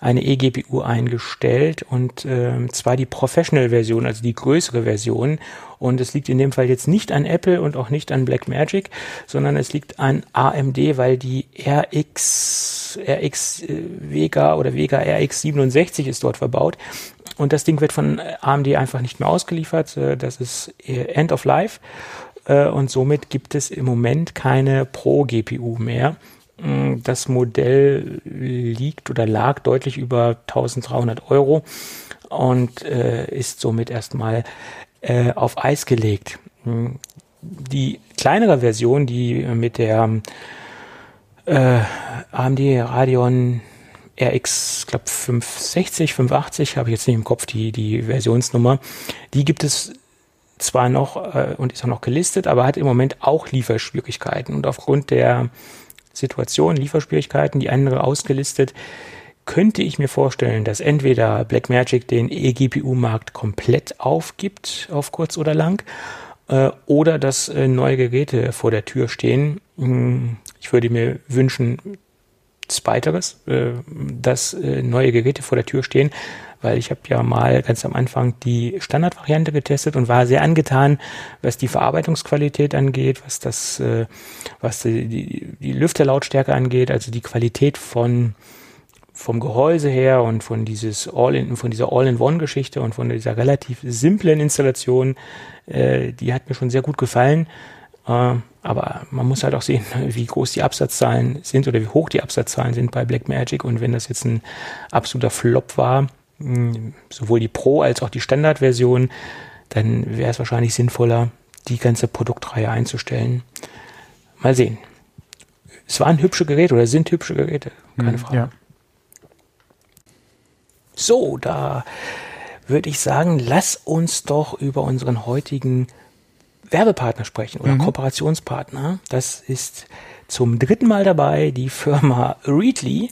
S3: eine eGPU eingestellt und äh, zwar die Professional-Version, also die größere Version. Und es liegt in dem Fall jetzt nicht an Apple und auch nicht an Blackmagic, sondern es liegt an AMD, weil die RX, RX äh, Vega oder Vega RX 67 ist dort verbaut. Und das Ding wird von AMD einfach nicht mehr ausgeliefert. Äh, das ist äh, End of Life. Äh, und somit gibt es im Moment keine Pro-GPU mehr. Mm, das Modell liegt oder lag deutlich über 1300 Euro und ist somit erstmal auf Eis gelegt. Mm, die kleinere Version, die mit der AMD Radeon RX, glaube 560, 580, habe ich jetzt nicht im Kopf die, die Versionsnummer. Die gibt es zwar noch äh, und ist auch noch gelistet, aber hat im Moment auch Lieferschwierigkeiten. Und aufgrund der Situation, Lieferschwierigkeiten, die andere ausgelistet, könnte ich mir vorstellen, dass entweder Blackmagic den eGPU-Markt komplett aufgibt, auf kurz oder lang, äh, oder dass äh, neue Geräte vor der Tür stehen. Hm, ich würde mir wünschen, Zweiteres, äh, dass äh, neue Geräte vor der Tür stehen, weil ich habe ja mal ganz am Anfang die Standardvariante getestet und war sehr angetan, was die Verarbeitungsqualität angeht, was das, äh, was die, die, die Lüfterlautstärke angeht, also die Qualität von vom Gehäuse her und von dieses All-in, von dieser All-in-One-Geschichte und von dieser relativ simplen Installation, äh, die hat mir schon sehr gut gefallen. Äh, aber man muss halt auch sehen, wie groß die Absatzzahlen sind oder wie hoch die Absatzzahlen sind bei Blackmagic. Und wenn das jetzt ein absoluter Flop war, hm, sowohl die Pro als auch die Standardversion, dann wäre es wahrscheinlich sinnvoller, die ganze Produktreihe einzustellen. Mal sehen. Es waren hübsche Geräte oder sind hübsche Geräte, keine hm, Frage. Ja. So, da würde ich sagen, lass uns doch über unseren heutigen Werbepartner sprechen oder mhm. Kooperationspartner. Das ist zum dritten Mal dabei die Firma Readly.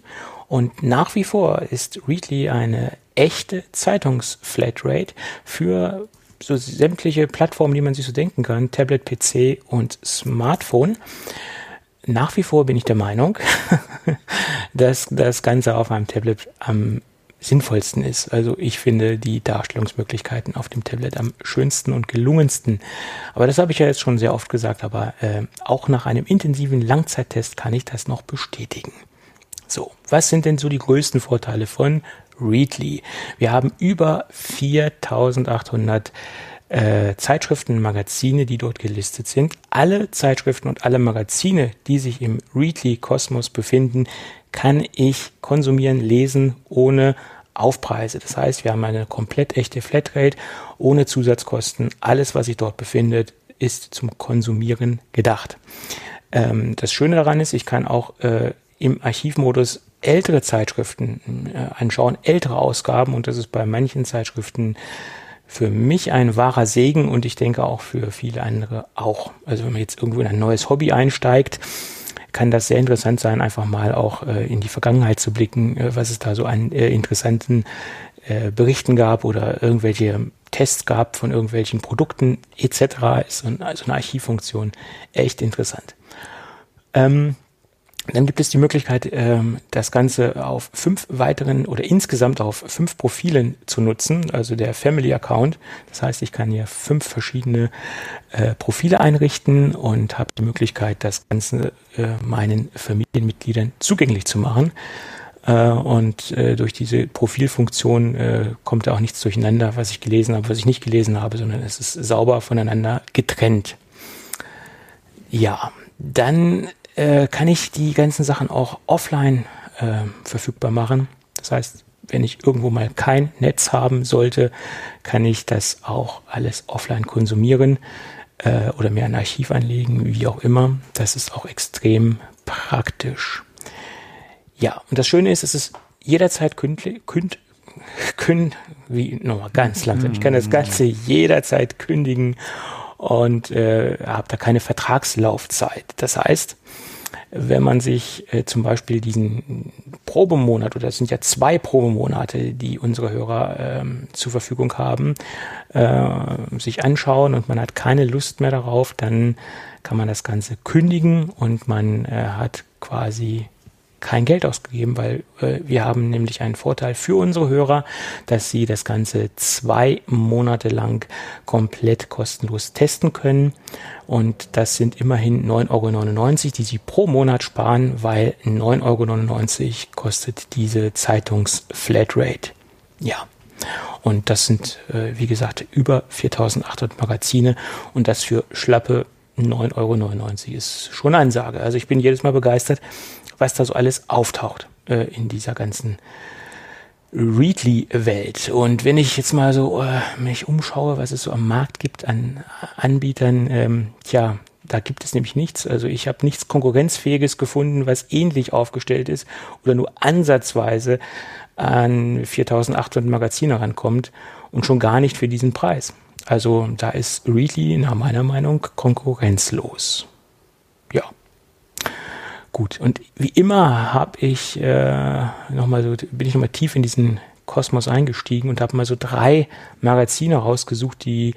S3: Und nach wie vor ist Readly eine echte Zeitungsflatrate für so sämtliche Plattformen, die man sich so denken kann, Tablet, PC und Smartphone. Nach wie vor bin ich der Meinung, dass das Ganze auf einem Tablet am sinnvollsten ist. Also ich finde die Darstellungsmöglichkeiten auf dem Tablet am schönsten und gelungensten. Aber das habe ich ja jetzt schon sehr oft gesagt, aber äh, auch nach einem intensiven Langzeittest kann ich das noch bestätigen. So, was sind denn so die größten Vorteile von Readly? Wir haben über 4800 äh, Zeitschriften, Magazine, die dort gelistet sind. Alle Zeitschriften und alle Magazine, die sich im Readly-Kosmos befinden, kann ich konsumieren, lesen ohne Aufpreise. Das heißt, wir haben eine komplett echte Flatrate ohne Zusatzkosten. Alles, was sich dort befindet, ist zum Konsumieren gedacht. Ähm, das Schöne daran ist, ich kann auch äh, im Archivmodus ältere Zeitschriften äh, anschauen, ältere Ausgaben und das ist bei manchen Zeitschriften für mich ein wahrer Segen und ich denke auch für viele andere auch. Also wenn man jetzt irgendwo in ein neues Hobby einsteigt, kann das sehr interessant sein, einfach mal auch äh, in die Vergangenheit zu blicken, äh, was es da so an äh, interessanten äh, Berichten gab oder irgendwelche Tests gab von irgendwelchen Produkten etc. Ist so, ein, also eine Archivfunktion echt interessant. Ähm, dann gibt es die Möglichkeit, ähm, das Ganze auf fünf weiteren oder insgesamt auf fünf Profilen zu nutzen, also der Family Account. Das heißt, ich kann hier fünf verschiedene äh, Profile einrichten und habe die Möglichkeit, das Ganze äh, meinen Familienmitgliedern zugänglich zu machen. Äh, und durch diese Profilfunktion kommt da auch nichts durcheinander, was ich gelesen habe, was ich nicht gelesen habe, sondern es ist sauber voneinander getrennt. Ja, dann äh, kann ich die ganzen Sachen auch offline äh, verfügbar machen. Das heißt, wenn ich irgendwo mal kein Netz haben sollte, kann ich das auch alles offline konsumieren äh, oder mir ein Archiv anlegen, wie auch immer. Das ist auch extrem praktisch. Ja, und das Schöne ist, es ist jederzeit kündlich, künd, künd, wie, nochmal ganz langsam, ich kann das Ganze jederzeit kündigen und äh, habe da keine Vertragslaufzeit. Das heißt, wenn man sich äh, zum Beispiel diesen Probemonat, oder es sind ja zwei Probemonate, die unsere Hörer ähm, zur Verfügung haben, äh, sich anschauen und man hat keine Lust mehr darauf, dann kann man das Ganze kündigen und man äh, hat quasi kein Geld ausgegeben, weil äh, wir haben nämlich einen Vorteil für unsere Hörer, dass sie das Ganze zwei Monate lang komplett kostenlos testen können. Und das sind immerhin 9,99 Euro, die sie pro Monat sparen, weil 9,99 Euro kostet diese Zeitungs-Flatrate. Ja. Und das sind, äh, wie gesagt, über 4800 Magazine und das für schlappe 9,99 Euro ist schon eine Ansage. Also ich bin jedes Mal begeistert, was da so alles auftaucht äh, in dieser ganzen Readly-Welt. Und wenn ich jetzt mal so äh, mich umschaue, was es so am Markt gibt an Anbietern, ähm, tja, da gibt es nämlich nichts. Also ich habe nichts Konkurrenzfähiges gefunden, was ähnlich aufgestellt ist oder nur ansatzweise an 4800 Magazine rankommt und schon gar nicht für diesen Preis. Also da ist Readly nach meiner Meinung konkurrenzlos. Gut, und wie immer habe ich äh, noch mal so, bin ich nochmal tief in diesen Kosmos eingestiegen und habe mal so drei Magazine rausgesucht, die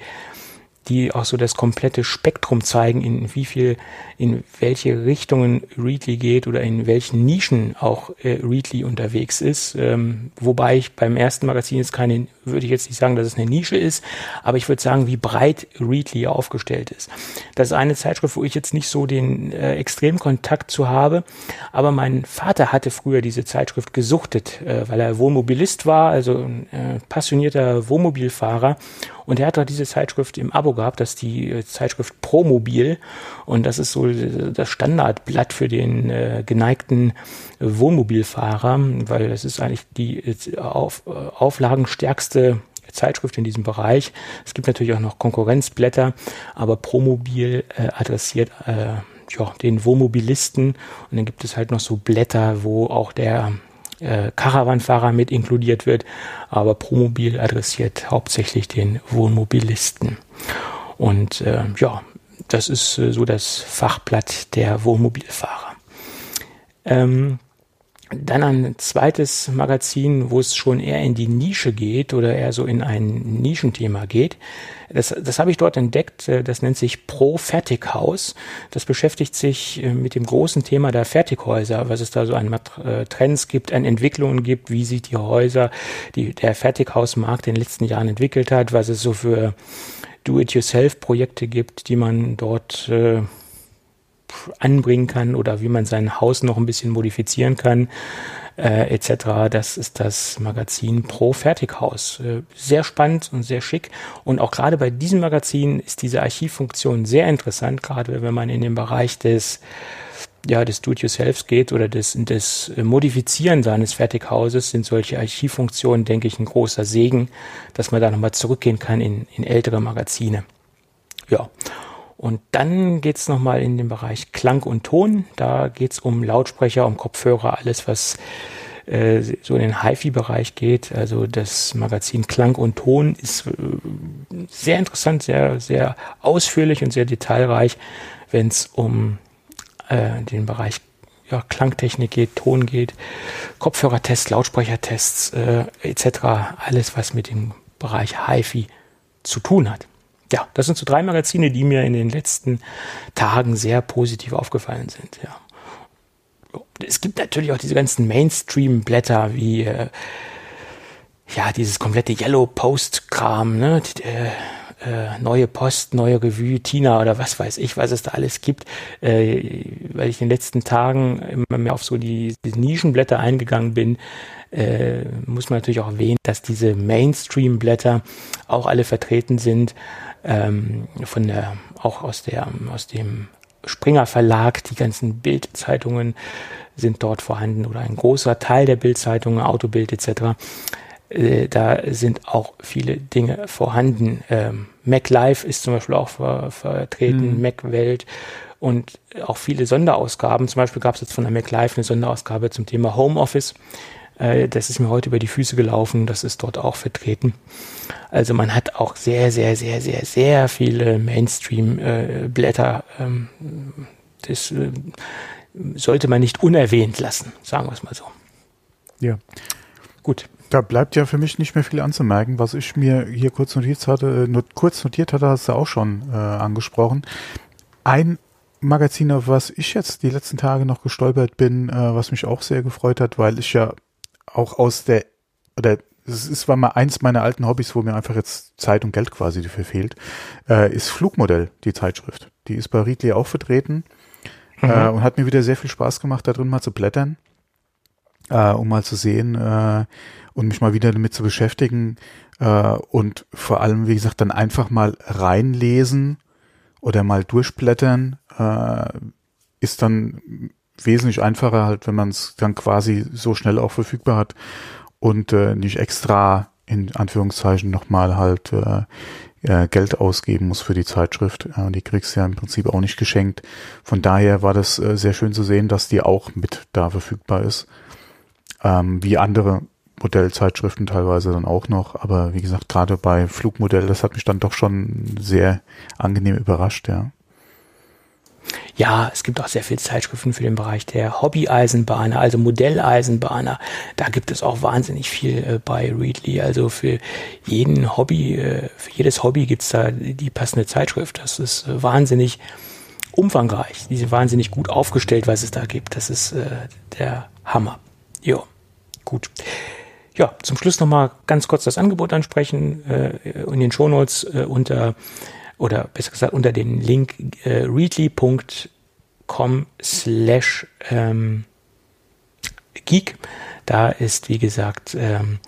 S3: die auch so das komplette Spektrum zeigen, in wie viel, in welche Richtungen Readly geht oder in welchen Nischen auch äh, Readly unterwegs ist. Ähm, wobei ich beim ersten Magazin jetzt keine, würde ich jetzt nicht sagen, dass es eine Nische ist, aber ich würde sagen, wie breit Readly aufgestellt ist. Das ist eine Zeitschrift, wo ich jetzt nicht so den äh, extremen Kontakt zu habe, aber mein Vater hatte früher diese Zeitschrift gesuchtet, äh, weil er Wohnmobilist war, also ein äh, passionierter Wohnmobilfahrer und er hat da diese Zeitschrift im Abo gehabt, das ist die äh, Zeitschrift Promobil. Und das ist so das Standardblatt für den äh, geneigten Wohnmobilfahrer, weil das ist eigentlich die äh, auf, äh, auflagenstärkste Zeitschrift in diesem Bereich. Es gibt natürlich auch noch Konkurrenzblätter, aber Promobil äh, adressiert äh, ja, den Wohnmobilisten und dann gibt es halt noch so Blätter, wo auch der äh, Caravanfahrer mit inkludiert wird, aber Promobil adressiert hauptsächlich den Wohnmobilisten. Und äh, ja, das ist äh, so das Fachblatt der Wohnmobilfahrer. Ähm, dann ein zweites Magazin, wo es schon eher in die Nische geht oder eher so in ein Nischenthema geht. Das, das habe ich dort entdeckt. Äh, das nennt sich Pro Fertighaus. Das beschäftigt sich äh, mit dem großen Thema der Fertighäuser, was es da so an äh, Trends gibt, an Entwicklungen gibt, wie sich die Häuser, die, der Fertighausmarkt in den letzten Jahren entwickelt hat, was es so für Do-it-yourself-Projekte gibt, die man dort äh, anbringen kann oder wie man sein Haus noch ein bisschen modifizieren kann, äh, etc. Das ist das Magazin Pro Fertighaus. Äh, sehr spannend und sehr schick. Und auch gerade bei diesem Magazin ist diese Archivfunktion sehr interessant, gerade wenn man in den Bereich des ja, des Do-it-yourselfs geht oder des, des Modifizieren seines Fertighauses, sind solche Archivfunktionen, denke ich, ein großer Segen, dass man da nochmal zurückgehen kann in, in ältere Magazine. Ja. Und dann geht's es nochmal in den Bereich Klang und Ton. Da geht's um Lautsprecher, um Kopfhörer, alles, was äh, so in den HiFi-Bereich geht. Also das Magazin Klang und Ton ist äh, sehr interessant, sehr, sehr ausführlich und sehr detailreich, wenn es um äh, den Bereich ja, Klangtechnik geht, Ton geht, Kopfhörertests, Lautsprechertests äh, etc. Alles, was mit dem Bereich HiFi zu tun hat ja, das sind so drei Magazine, die mir in den letzten Tagen sehr positiv aufgefallen sind. Ja. Es gibt natürlich auch diese ganzen Mainstream-Blätter wie äh, ja dieses komplette Yellow Post-Kram, ne? Die, äh, äh, neue Post, neue Revue, Tina oder was weiß ich, was es da alles gibt, äh, weil ich in den letzten Tagen immer mehr auf so die, die Nischenblätter eingegangen bin, äh, muss man natürlich auch erwähnen, dass diese Mainstream-Blätter auch alle vertreten sind ähm, von der, auch aus der, aus dem Springer Verlag, die ganzen Bildzeitungen sind dort vorhanden oder ein großer Teil der Bildzeitungen, Autobild etc. Äh, da sind auch viele Dinge vorhanden. Ähm, Mac Live ist zum Beispiel auch ver vertreten, mhm. Mac Welt und auch viele Sonderausgaben. Zum Beispiel gab es jetzt von der Mac Live eine Sonderausgabe zum Thema Homeoffice. Äh, das ist mir heute über die Füße gelaufen, das ist dort auch vertreten. Also man hat auch sehr, sehr, sehr, sehr, sehr viele Mainstream-Blätter. Ähm, das äh, sollte man nicht unerwähnt lassen, sagen wir es mal so.
S2: Ja. Gut. Da bleibt ja für mich nicht mehr viel anzumerken. Was ich mir hier kurz notiert hatte, äh, kurz notiert hatte, hast du auch schon äh, angesprochen. Ein Magazin, auf was ich jetzt die letzten Tage noch gestolpert bin, äh, was mich auch sehr gefreut hat, weil ich ja auch aus der, oder es ist war mal eins meiner alten Hobbys, wo mir einfach jetzt Zeit und Geld quasi dafür fehlt, äh, ist Flugmodell, die Zeitschrift. Die ist bei Readly auch vertreten mhm. äh, und hat mir wieder sehr viel Spaß gemacht, da drin mal zu blättern, äh, um mal zu sehen äh, und mich mal wieder damit zu beschäftigen äh, und vor allem, wie gesagt, dann einfach mal reinlesen oder mal durchblättern, äh, ist dann wesentlich einfacher halt, wenn man es dann quasi so schnell auch verfügbar hat und äh, nicht extra in Anführungszeichen nochmal halt äh, äh, Geld ausgeben muss für die Zeitschrift. Äh, die kriegst du ja im Prinzip auch nicht geschenkt. Von daher war das äh, sehr schön zu sehen, dass die auch mit da verfügbar ist. Ähm, wie andere Modellzeitschriften teilweise dann auch noch. Aber wie gesagt, gerade bei Flugmodell, das hat mich dann doch schon sehr angenehm überrascht, ja.
S3: Ja, es gibt auch sehr viele Zeitschriften für den Bereich der Hobby-Eisenbahner, also Modelleisenbahner. Da gibt es auch wahnsinnig viel äh, bei Readly. Also für jeden Hobby, äh, für jedes Hobby gibt's da die passende Zeitschrift. Das ist äh, wahnsinnig umfangreich. Die sind wahnsinnig gut aufgestellt, was es da gibt. Das ist äh, der Hammer. Jo, gut. Ja, zum Schluss nochmal ganz kurz das Angebot ansprechen. Äh, in den Shownotes äh, unter oder besser gesagt unter den Link äh, readly.com slash ähm, geek. Da ist, wie gesagt, ähm,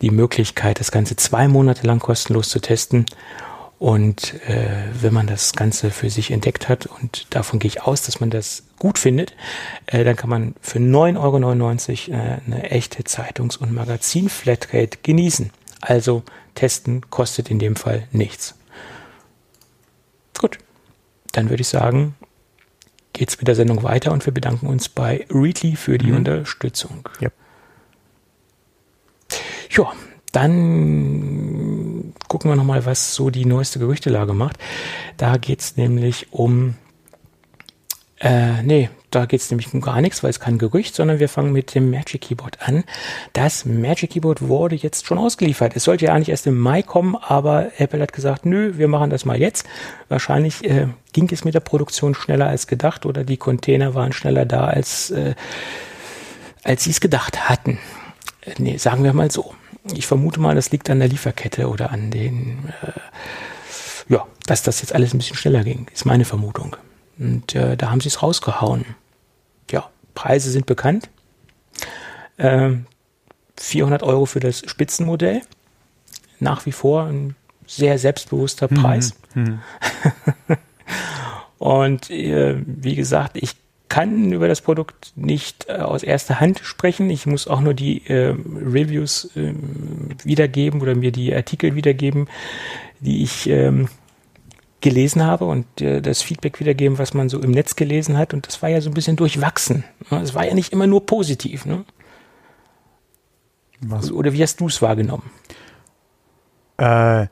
S3: die Möglichkeit, das Ganze zwei Monate lang kostenlos zu testen. Und äh, wenn man das Ganze für sich entdeckt hat, und davon gehe ich aus, dass man das gut findet, äh, dann kann man für 9,99 Euro äh, eine echte Zeitungs- und Magazin-Flatrate genießen. Also testen kostet in dem Fall nichts. Gut, dann würde ich sagen, geht's mit der Sendung weiter und wir bedanken uns bei Readly für die mhm. Unterstützung.
S2: Ja.
S3: Dann gucken wir nochmal, was so die neueste Gerüchtelage macht. Da geht's nämlich um, äh, nee, da geht's nämlich um gar nichts, weil es kein Gerücht, sondern wir fangen mit dem Magic Keyboard an. Das Magic Keyboard wurde jetzt schon ausgeliefert. Es sollte ja eigentlich erst im Mai kommen, aber Apple hat gesagt, nö, wir machen das mal jetzt. Wahrscheinlich äh, ging es mit der Produktion schneller als gedacht oder die Container waren schneller da, als, äh, als sie es gedacht hatten. Äh, nee, sagen wir mal so. Ich vermute mal, das liegt an der Lieferkette oder an den, äh, ja, dass das jetzt alles ein bisschen schneller ging, ist meine Vermutung. Und äh, da haben sie es rausgehauen. Ja, Preise sind bekannt. Ähm, 400 Euro für das Spitzenmodell. Nach wie vor ein sehr selbstbewusster mhm, Preis. Mhm. Und äh, wie gesagt, ich kann über das Produkt nicht äh, aus erster Hand sprechen. Ich muss auch nur die äh, Reviews äh, wiedergeben oder mir die Artikel wiedergeben, die ich ähm, gelesen habe und äh, das Feedback wiedergeben, was man so im Netz gelesen hat. Und das war ja so ein bisschen durchwachsen. Es war ja nicht immer nur positiv. Ne? Was? Oder wie hast du es wahrgenommen?
S2: Äh,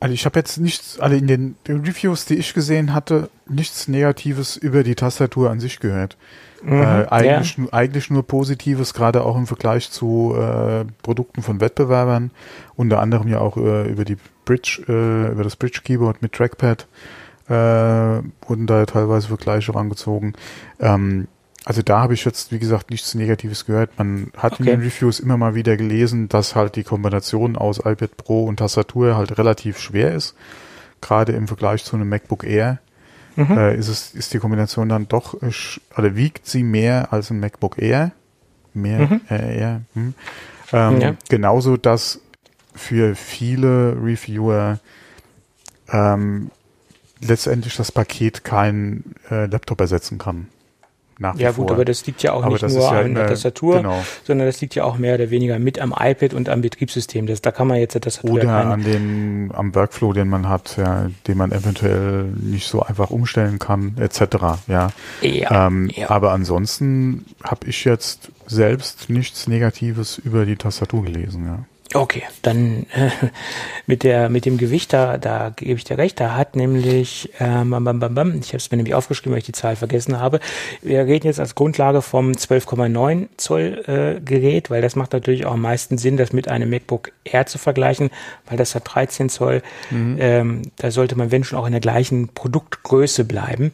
S2: also ich habe jetzt nichts, also in den, den, Reviews, die ich gesehen hatte, nichts Negatives über die Tastatur an sich gehört. Mhm, äh, eigentlich, ja. eigentlich nur Positives, gerade auch im Vergleich zu äh, Produkten von Wettbewerbern, unter anderem ja auch äh, über die Bridge, äh, über das Bridge Keyboard mit Trackpad äh, wurden da teilweise Vergleiche rangezogen. Ähm, also da habe ich jetzt, wie gesagt, nichts Negatives gehört. Man hat okay. in den Reviews immer mal wieder gelesen, dass halt die Kombination aus iPad Pro und Tastatur halt relativ schwer ist. Gerade im Vergleich zu einem MacBook Air mhm. äh, ist es, ist die Kombination dann doch, also wiegt sie mehr als ein MacBook Air. Mehr mhm. äh, Air. Hm. Ähm, ja. Genauso, dass für viele Reviewer ähm, letztendlich das Paket kein äh, Laptop ersetzen kann.
S3: Nach ja gut, vor. aber das liegt ja auch aber nicht nur ja an der Tastatur, genau. sondern das liegt ja auch mehr oder weniger mit am iPad und am Betriebssystem. Das, da kann man jetzt das
S2: Oder ja an dem am Workflow, den man hat, ja, den man eventuell nicht so einfach umstellen kann, etc. Ja. ja, ähm, ja. Aber ansonsten habe ich jetzt selbst nichts Negatives über die Tastatur gelesen. Ja.
S3: Okay, dann äh, mit der mit dem Gewicht da da gebe ich dir recht. Da hat nämlich ähm, bam, bam, bam, ich habe es mir nämlich aufgeschrieben, weil ich die Zahl vergessen habe. Wir reden jetzt als Grundlage vom 12,9 Zoll äh, Gerät, weil das macht natürlich auch am meisten Sinn, das mit einem MacBook Air zu vergleichen, weil das hat 13 Zoll. Mhm. Ähm, da sollte man wenn schon auch in der gleichen Produktgröße bleiben.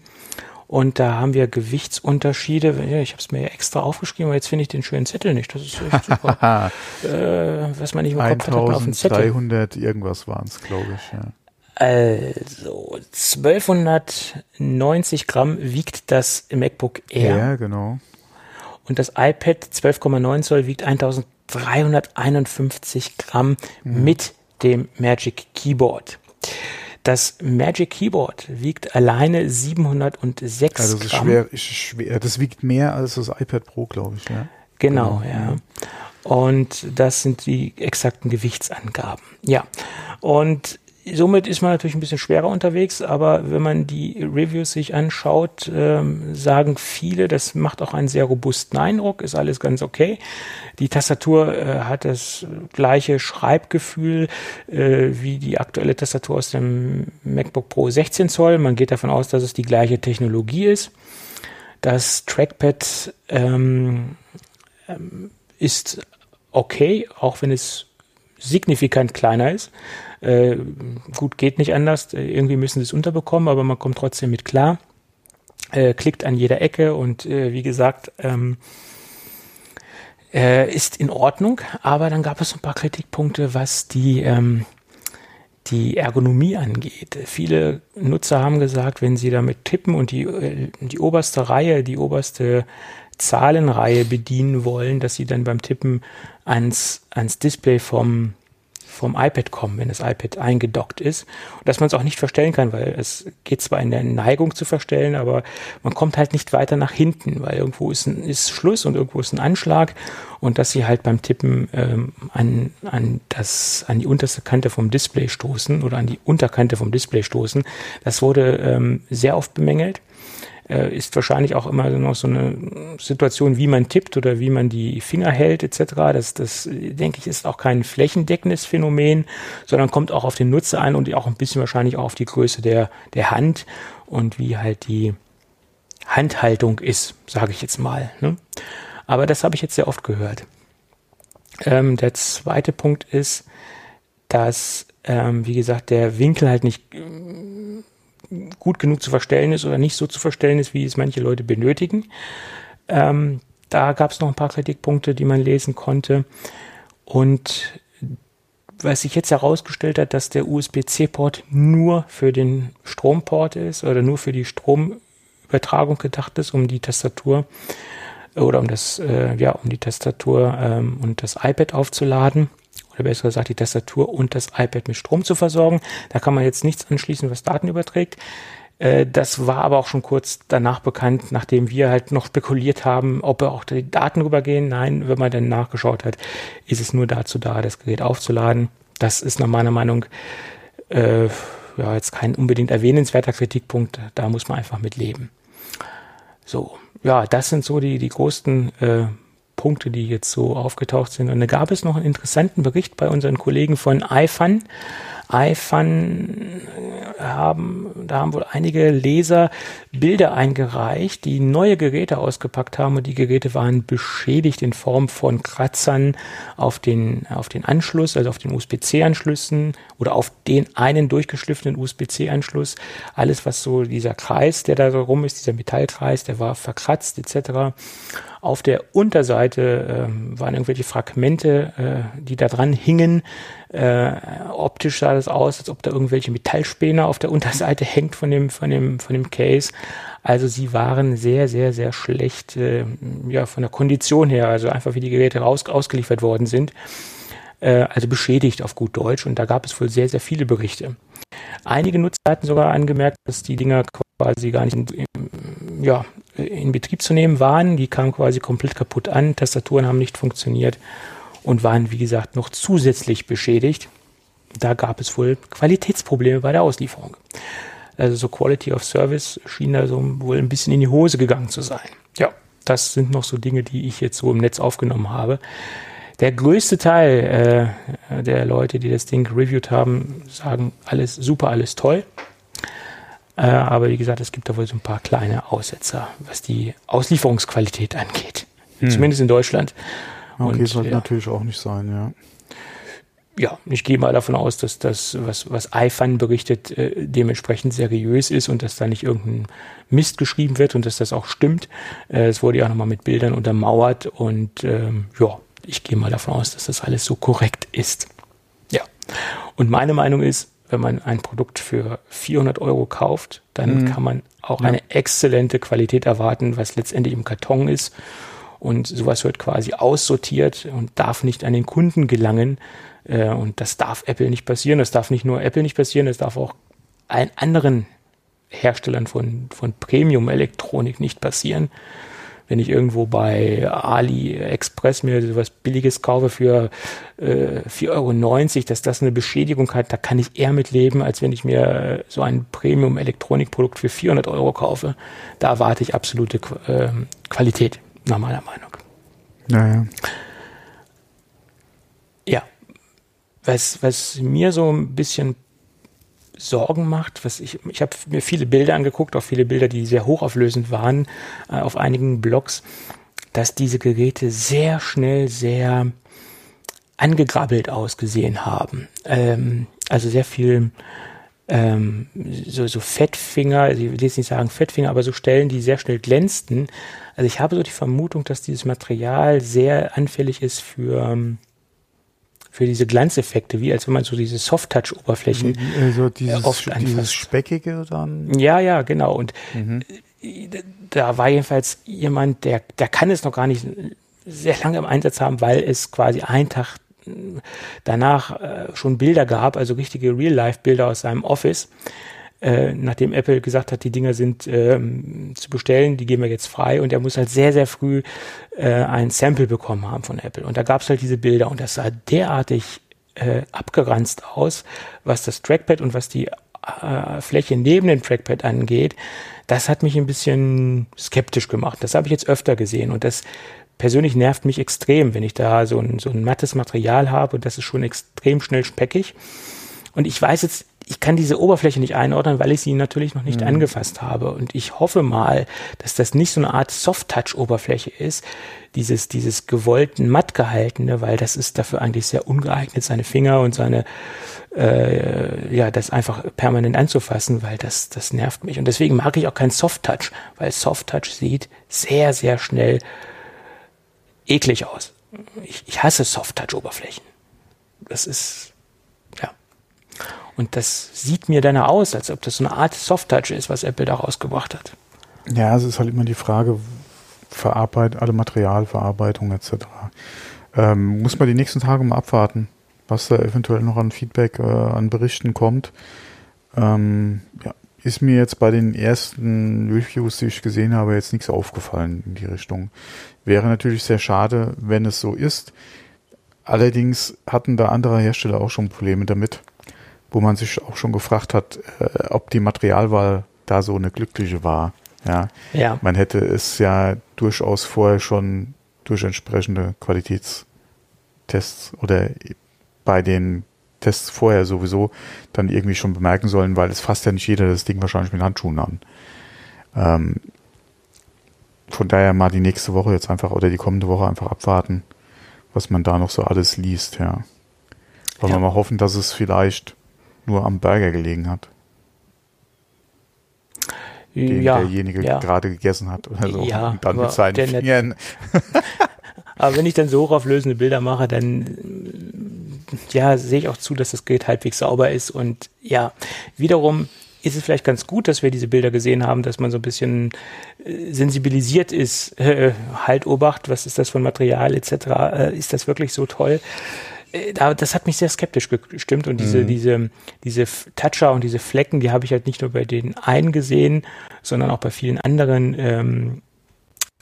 S3: Und da haben wir Gewichtsunterschiede. Ich habe es mir extra aufgeschrieben, aber jetzt finde ich den schönen Zettel nicht. Das ist echt super. äh, was man nicht im Kopf
S2: hat, auf dem Zettel. 300 irgendwas waren es, glaube ich. Ja.
S3: Also 1290 Gramm wiegt das MacBook Air. Ja,
S2: genau.
S3: Und das iPad 12,9 Zoll wiegt 1351 Gramm mhm. mit dem Magic Keyboard. Das Magic Keyboard wiegt alleine 706 also das Gramm.
S2: Ist schwer, schwer. Das wiegt mehr als das iPad Pro, glaube ich. Ja?
S3: Genau, genau, ja. Und das sind die exakten Gewichtsangaben. Ja. Und somit ist man natürlich ein bisschen schwerer unterwegs, aber wenn man die Reviews sich anschaut, ähm, sagen viele, das macht auch einen sehr robusten Eindruck, ist alles ganz okay. Die Tastatur äh, hat das gleiche Schreibgefühl äh, wie die aktuelle Tastatur aus dem MacBook Pro 16 Zoll. Man geht davon aus, dass es die gleiche Technologie ist. Das Trackpad ähm, ähm ist okay, auch wenn es signifikant kleiner ist. Äh, gut, geht nicht anders. Irgendwie müssen sie es unterbekommen, aber man kommt trotzdem mit klar. Äh, klickt an jeder Ecke und äh, wie gesagt, ähm, äh, ist in Ordnung. Aber dann gab es ein paar Kritikpunkte, was die, ähm, die Ergonomie angeht. Viele Nutzer haben gesagt, wenn sie damit tippen und die, äh, die oberste Reihe, die oberste Zahlenreihe bedienen wollen, dass sie dann beim Tippen ans, ans Display vom vom iPad kommen, wenn das iPad eingedockt ist. Und dass man es auch nicht verstellen kann, weil es geht zwar in der Neigung zu verstellen, aber man kommt halt nicht weiter nach hinten, weil irgendwo ist, ein, ist Schluss und irgendwo ist ein Anschlag und dass sie halt beim Tippen ähm, an, an, das, an die unterste Kante vom Display stoßen oder an die Unterkante vom Display stoßen, das wurde ähm, sehr oft bemängelt. Äh, ist wahrscheinlich auch immer noch so eine Situation, wie man tippt oder wie man die Finger hält etc. Das, das denke ich, ist auch kein flächendeckendes Phänomen, sondern kommt auch auf den Nutzer ein und auch ein bisschen wahrscheinlich auch auf die Größe der, der Hand und wie halt die Handhaltung ist, sage ich jetzt mal. Ne? Aber das habe ich jetzt sehr oft gehört. Ähm, der zweite Punkt ist, dass, ähm, wie gesagt, der Winkel halt nicht gut genug zu verstellen ist oder nicht so zu verstellen ist, wie es manche Leute benötigen. Ähm, da gab es noch ein paar Kritikpunkte, die man lesen konnte. Und was sich jetzt herausgestellt hat, dass der USB-C-Port nur für den Stromport ist oder nur für die Stromübertragung gedacht ist, um die Tastatur oder um das, äh, ja, um die Tastatur ähm, und das iPad aufzuladen oder besser gesagt die Tastatur und das iPad mit Strom zu versorgen. Da kann man jetzt nichts anschließen, was Daten überträgt. Äh, das war aber auch schon kurz danach bekannt, nachdem wir halt noch spekuliert haben, ob auch die Daten rübergehen. Nein, wenn man dann nachgeschaut hat, ist es nur dazu da, das Gerät aufzuladen. Das ist nach meiner Meinung äh, ja jetzt kein unbedingt erwähnenswerter Kritikpunkt. Da muss man einfach mit leben. So, ja, das sind so die, die größten äh, Punkte, die jetzt so aufgetaucht sind. Und da gab es noch einen interessanten Bericht bei unseren Kollegen von iFun iFun haben, da haben wohl einige Leser Bilder eingereicht, die neue Geräte ausgepackt haben und die Geräte waren beschädigt in Form von Kratzern auf den, auf den Anschluss, also auf den USB-C-Anschlüssen oder auf den einen durchgeschliffenen USB-C-Anschluss. Alles, was so dieser Kreis, der da so rum ist, dieser Metallkreis, der war verkratzt etc. Auf der Unterseite äh, waren irgendwelche Fragmente, äh, die da dran hingen. Äh, optisch sah das aus, als ob da irgendwelche Metallspäne auf der Unterseite hängt von dem, von dem, von dem Case. Also sie waren sehr, sehr, sehr schlecht, äh, ja, von der Kondition her, also einfach wie die Geräte raus, ausgeliefert worden sind. Äh, also beschädigt auf gut Deutsch. Und da gab es wohl sehr, sehr viele Berichte. Einige Nutzer hatten sogar angemerkt, dass die Dinger quasi gar nicht in, ja, in Betrieb zu nehmen waren. Die kamen quasi komplett kaputt an, Tastaturen haben nicht funktioniert und waren, wie gesagt, noch zusätzlich beschädigt. Da gab es wohl Qualitätsprobleme bei der Auslieferung. Also so Quality of Service schien da so wohl ein bisschen in die Hose gegangen zu sein. Ja, das sind noch so Dinge, die ich jetzt so im Netz aufgenommen habe. Der größte Teil äh, der Leute, die das Ding reviewed haben, sagen alles super, alles toll. Äh, aber wie gesagt, es gibt da wohl so ein paar kleine Aussetzer, was die Auslieferungsqualität angeht. Hm. Zumindest in Deutschland.
S2: Okay, Und, sollte ja. natürlich auch nicht sein, ja.
S3: Ja, ich gehe mal davon aus, dass das, was, was iFun berichtet, äh, dementsprechend seriös ist und dass da nicht irgendein Mist geschrieben wird und dass das auch stimmt. Äh, es wurde ja auch nochmal mit Bildern untermauert und ähm, ja, ich gehe mal davon aus, dass das alles so korrekt ist. Ja. Und meine Meinung ist, wenn man ein Produkt für 400 Euro kauft, dann mhm. kann man auch ja. eine exzellente Qualität erwarten, was letztendlich im Karton ist. Und sowas wird quasi aussortiert und darf nicht an den Kunden gelangen. Äh, und das darf Apple nicht passieren. Das darf nicht nur Apple nicht passieren, das darf auch allen anderen Herstellern von, von Premium-Elektronik nicht passieren wenn ich irgendwo bei AliExpress mir sowas Billiges kaufe für äh, 4,90 Euro, dass das eine Beschädigung hat, da kann ich eher mit leben, als wenn ich mir so ein Premium-Elektronikprodukt für 400 Euro kaufe. Da erwarte ich absolute äh, Qualität, nach meiner Meinung.
S2: Naja.
S3: Ja. Was, was mir so ein bisschen Sorgen macht. Was ich ich habe mir viele Bilder angeguckt, auch viele Bilder, die sehr hochauflösend waren äh, auf einigen Blogs, dass diese Geräte sehr schnell sehr angegrabbelt ausgesehen haben. Ähm, also sehr viel ähm, so, so Fettfinger, also ich will jetzt nicht sagen Fettfinger, aber so Stellen, die sehr schnell glänzten. Also ich habe so die Vermutung, dass dieses Material sehr anfällig ist für ähm, für diese Glanzeffekte, wie als wenn man so diese Soft-Touch-Oberflächen
S2: also dieses, oft anfasst. Dieses Speckige dann?
S3: Ja, ja, genau. Und mhm. Äh, da war jedenfalls jemand, der, der kann es noch gar nicht sehr lange im Einsatz haben, weil es quasi einen Tag danach schon Bilder gab, also richtige Real-Life-Bilder aus seinem Office, äh, nachdem Apple gesagt hat, die Dinger sind ähm, zu bestellen, die geben wir jetzt frei und er muss halt sehr, sehr früh äh, ein Sample bekommen haben von Apple. Und da gab es halt diese Bilder und das sah derartig äh, abgeranzt aus, was das Trackpad und was die äh, Fläche neben dem Trackpad angeht, das hat mich ein bisschen skeptisch gemacht. Das habe ich jetzt öfter gesehen und das persönlich nervt mich extrem, wenn ich da so ein, so ein mattes Material habe und das ist schon extrem schnell speckig. Und ich weiß jetzt, ich kann diese Oberfläche nicht einordnen, weil ich sie natürlich noch nicht mhm. angefasst habe. Und ich hoffe mal, dass das nicht so eine Art Soft-Touch-Oberfläche ist, dieses, dieses gewollten matt gehaltene, weil das ist dafür eigentlich sehr ungeeignet, seine Finger und seine, äh, ja, das einfach permanent anzufassen, weil das, das nervt mich. Und deswegen mag ich auch kein Soft-Touch, weil Soft-Touch sieht sehr, sehr schnell eklig aus. Ich, ich hasse Soft-Touch-Oberflächen. Das ist. Und das sieht mir dann aus, als ob das so eine Art Soft-Touch ist, was Apple da rausgebracht hat.
S2: Ja, es ist halt immer die Frage, Verarbeit, alle Materialverarbeitung etc. Ähm, muss man die nächsten Tage mal abwarten, was da eventuell noch an Feedback, äh, an Berichten kommt. Ähm, ja, ist mir jetzt bei den ersten Reviews, die ich gesehen habe, jetzt nichts aufgefallen in die Richtung. Wäre natürlich sehr schade, wenn es so ist. Allerdings hatten da andere Hersteller auch schon Probleme damit, wo man sich auch schon gefragt hat, äh, ob die Materialwahl da so eine glückliche war. Ja. ja. Man hätte es ja durchaus vorher schon durch entsprechende Qualitätstests oder bei den Tests vorher sowieso dann irgendwie schon bemerken sollen, weil es fasst ja nicht jeder das Ding wahrscheinlich mit Handschuhen an. Ähm, von daher mal die nächste Woche jetzt einfach oder die kommende Woche einfach abwarten, was man da noch so alles liest, ja. Wollen ja. wir mal hoffen, dass es vielleicht nur am Burger gelegen hat. Den ja, derjenige ja. gerade gegessen hat oder so.
S3: Ja,
S2: und dann mit seinen Fingern.
S3: aber wenn ich dann so hochauflösende Bilder mache, dann ja, sehe ich auch zu, dass das Gerät halbwegs sauber ist. Und ja, wiederum ist es vielleicht ganz gut, dass wir diese Bilder gesehen haben, dass man so ein bisschen äh, sensibilisiert ist, äh, halt Obacht, was ist das für ein Material etc., äh, ist das wirklich so toll? Äh, das hat mich sehr skeptisch gestimmt und diese, mhm. diese, diese Toucher und diese Flecken, die habe ich halt nicht nur bei den einen gesehen, sondern auch bei vielen anderen, ähm,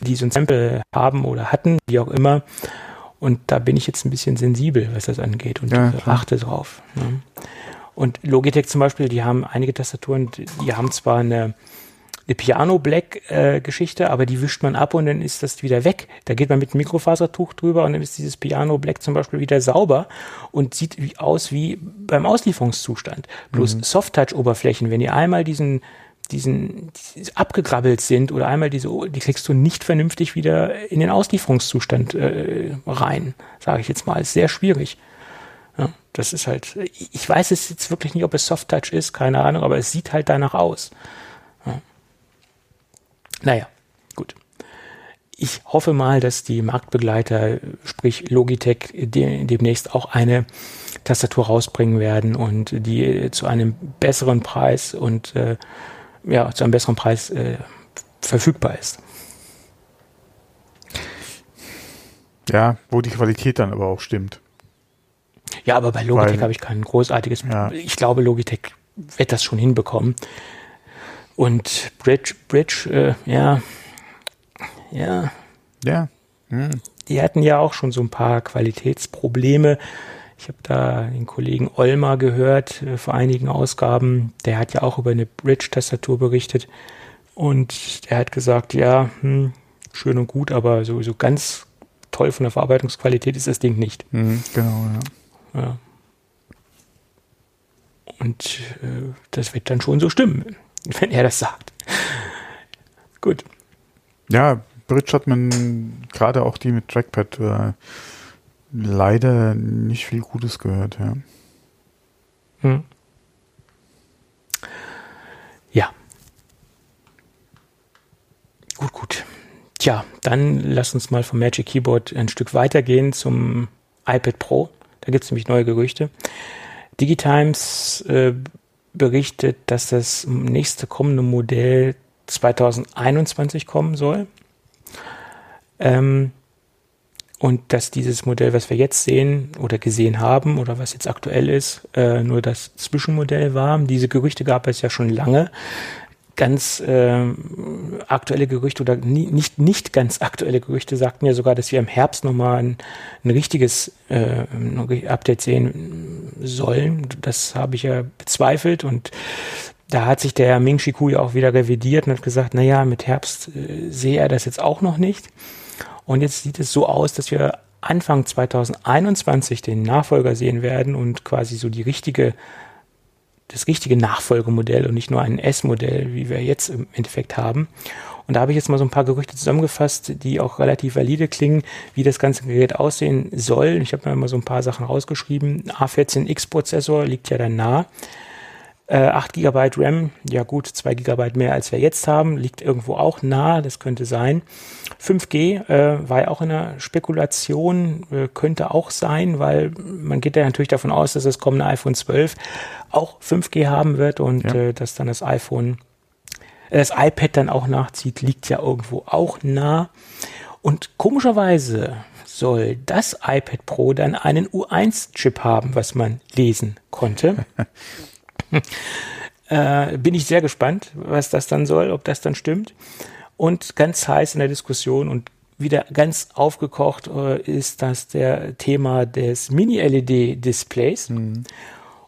S3: die so ein Sample haben oder hatten, wie auch immer. Und da bin ich jetzt ein bisschen sensibel, was das angeht und ja, achte drauf. Ne? Und Logitech zum Beispiel, die haben einige Tastaturen, die haben zwar eine, eine Piano Black äh, Geschichte, aber die wischt man ab und dann ist das wieder weg. Da geht man mit einem Mikrofasertuch drüber und dann ist dieses Piano Black zum Beispiel wieder sauber und sieht wie aus wie beim Auslieferungszustand. Bloß mhm. Soft-Touch-Oberflächen, wenn ihr einmal diesen diesen die abgegrabbelt sind oder einmal diese, die kriegst du nicht vernünftig wieder in den Auslieferungszustand äh, rein, sage ich jetzt mal. Ist sehr schwierig. Ja, das ist halt, ich weiß es jetzt wirklich nicht, ob es Soft Touch ist, keine Ahnung, aber es sieht halt danach aus. Ja. Naja, gut. Ich hoffe mal, dass die Marktbegleiter, sprich Logitech, de demnächst auch eine Tastatur rausbringen werden und die zu einem besseren Preis und äh, ja, zu einem besseren Preis äh, verfügbar ist.
S2: Ja, wo die Qualität dann aber auch stimmt.
S3: Ja, aber bei Logitech habe ich kein großartiges. Ja. Ich glaube, Logitech wird das schon hinbekommen. Und Bridge, Bridge, äh, ja, ja.
S2: Ja.
S3: Hm. Die hatten ja auch schon so ein paar Qualitätsprobleme. Ich habe da den Kollegen Olmer gehört äh, vor einigen Ausgaben. Der hat ja auch über eine Bridge-Tastatur berichtet. Und er hat gesagt, ja, hm, schön und gut, aber sowieso ganz toll von der Verarbeitungsqualität ist das Ding nicht.
S2: Mhm, genau, ja. Ja.
S3: Und äh, das wird dann schon so stimmen, wenn er das sagt. Gut.
S2: Ja, Bridge hat man gerade auch die mit Trackpad äh, leider nicht viel Gutes gehört, ja. Hm.
S3: Ja. Gut, gut. Tja, dann lass uns mal vom Magic Keyboard ein Stück weitergehen zum iPad Pro. Da gibt es nämlich neue Gerüchte. Digitimes äh, berichtet, dass das nächste kommende Modell 2021 kommen soll. Ähm, und dass dieses Modell, was wir jetzt sehen oder gesehen haben oder was jetzt aktuell ist, äh, nur das Zwischenmodell war. Diese Gerüchte gab es ja schon lange ganz äh, aktuelle Gerüchte oder nie, nicht, nicht ganz aktuelle Gerüchte sagten ja sogar, dass wir im Herbst nochmal ein, ein richtiges äh, Update sehen sollen. Das habe ich ja bezweifelt und da hat sich der Ming Shiku ja auch wieder revidiert und hat gesagt, naja, mit Herbst äh, sehe er das jetzt auch noch nicht. Und jetzt sieht es so aus, dass wir Anfang 2021 den Nachfolger sehen werden und quasi so die richtige, das richtige Nachfolgemodell und nicht nur ein S-Modell, wie wir jetzt im Endeffekt haben. Und da habe ich jetzt mal so ein paar Gerüchte zusammengefasst, die auch relativ valide klingen, wie das ganze Gerät aussehen soll. Ich habe mir mal so ein paar Sachen rausgeschrieben. A14X-Prozessor liegt ja dann nah. Äh, 8 GB RAM, ja gut, 2 GB mehr als wir jetzt haben, liegt irgendwo auch nah, das könnte sein. 5G äh, war ja auch in der Spekulation, äh, könnte auch sein, weil man geht ja natürlich davon aus, dass das kommende iPhone 12 auch 5G haben wird und ja. äh, dass dann das iPhone, äh, das iPad dann auch nachzieht, liegt ja irgendwo auch nah. Und komischerweise soll das iPad Pro dann einen U1-Chip haben, was man lesen konnte. äh, bin ich sehr gespannt, was das dann soll, ob das dann stimmt. Und ganz heiß in der Diskussion und wieder ganz aufgekocht äh, ist das der Thema des Mini-LED-Displays. Mhm.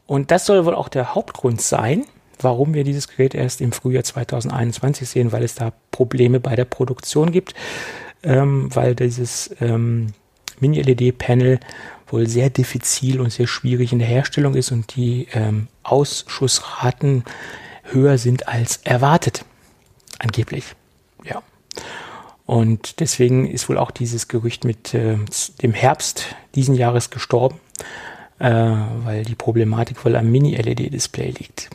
S3: Und das soll wohl auch der Hauptgrund sein, warum wir dieses Gerät erst im Frühjahr 2021 sehen, weil es da Probleme bei der Produktion gibt, ähm, weil dieses ähm, Mini-LED-Panel wohl sehr diffizil und sehr schwierig in der Herstellung ist und die ähm, Ausschussraten höher sind als erwartet. Angeblich. Ja. Und deswegen ist wohl auch dieses Gerücht mit äh, dem Herbst diesen Jahres gestorben, äh, weil die Problematik wohl am Mini-LED-Display liegt.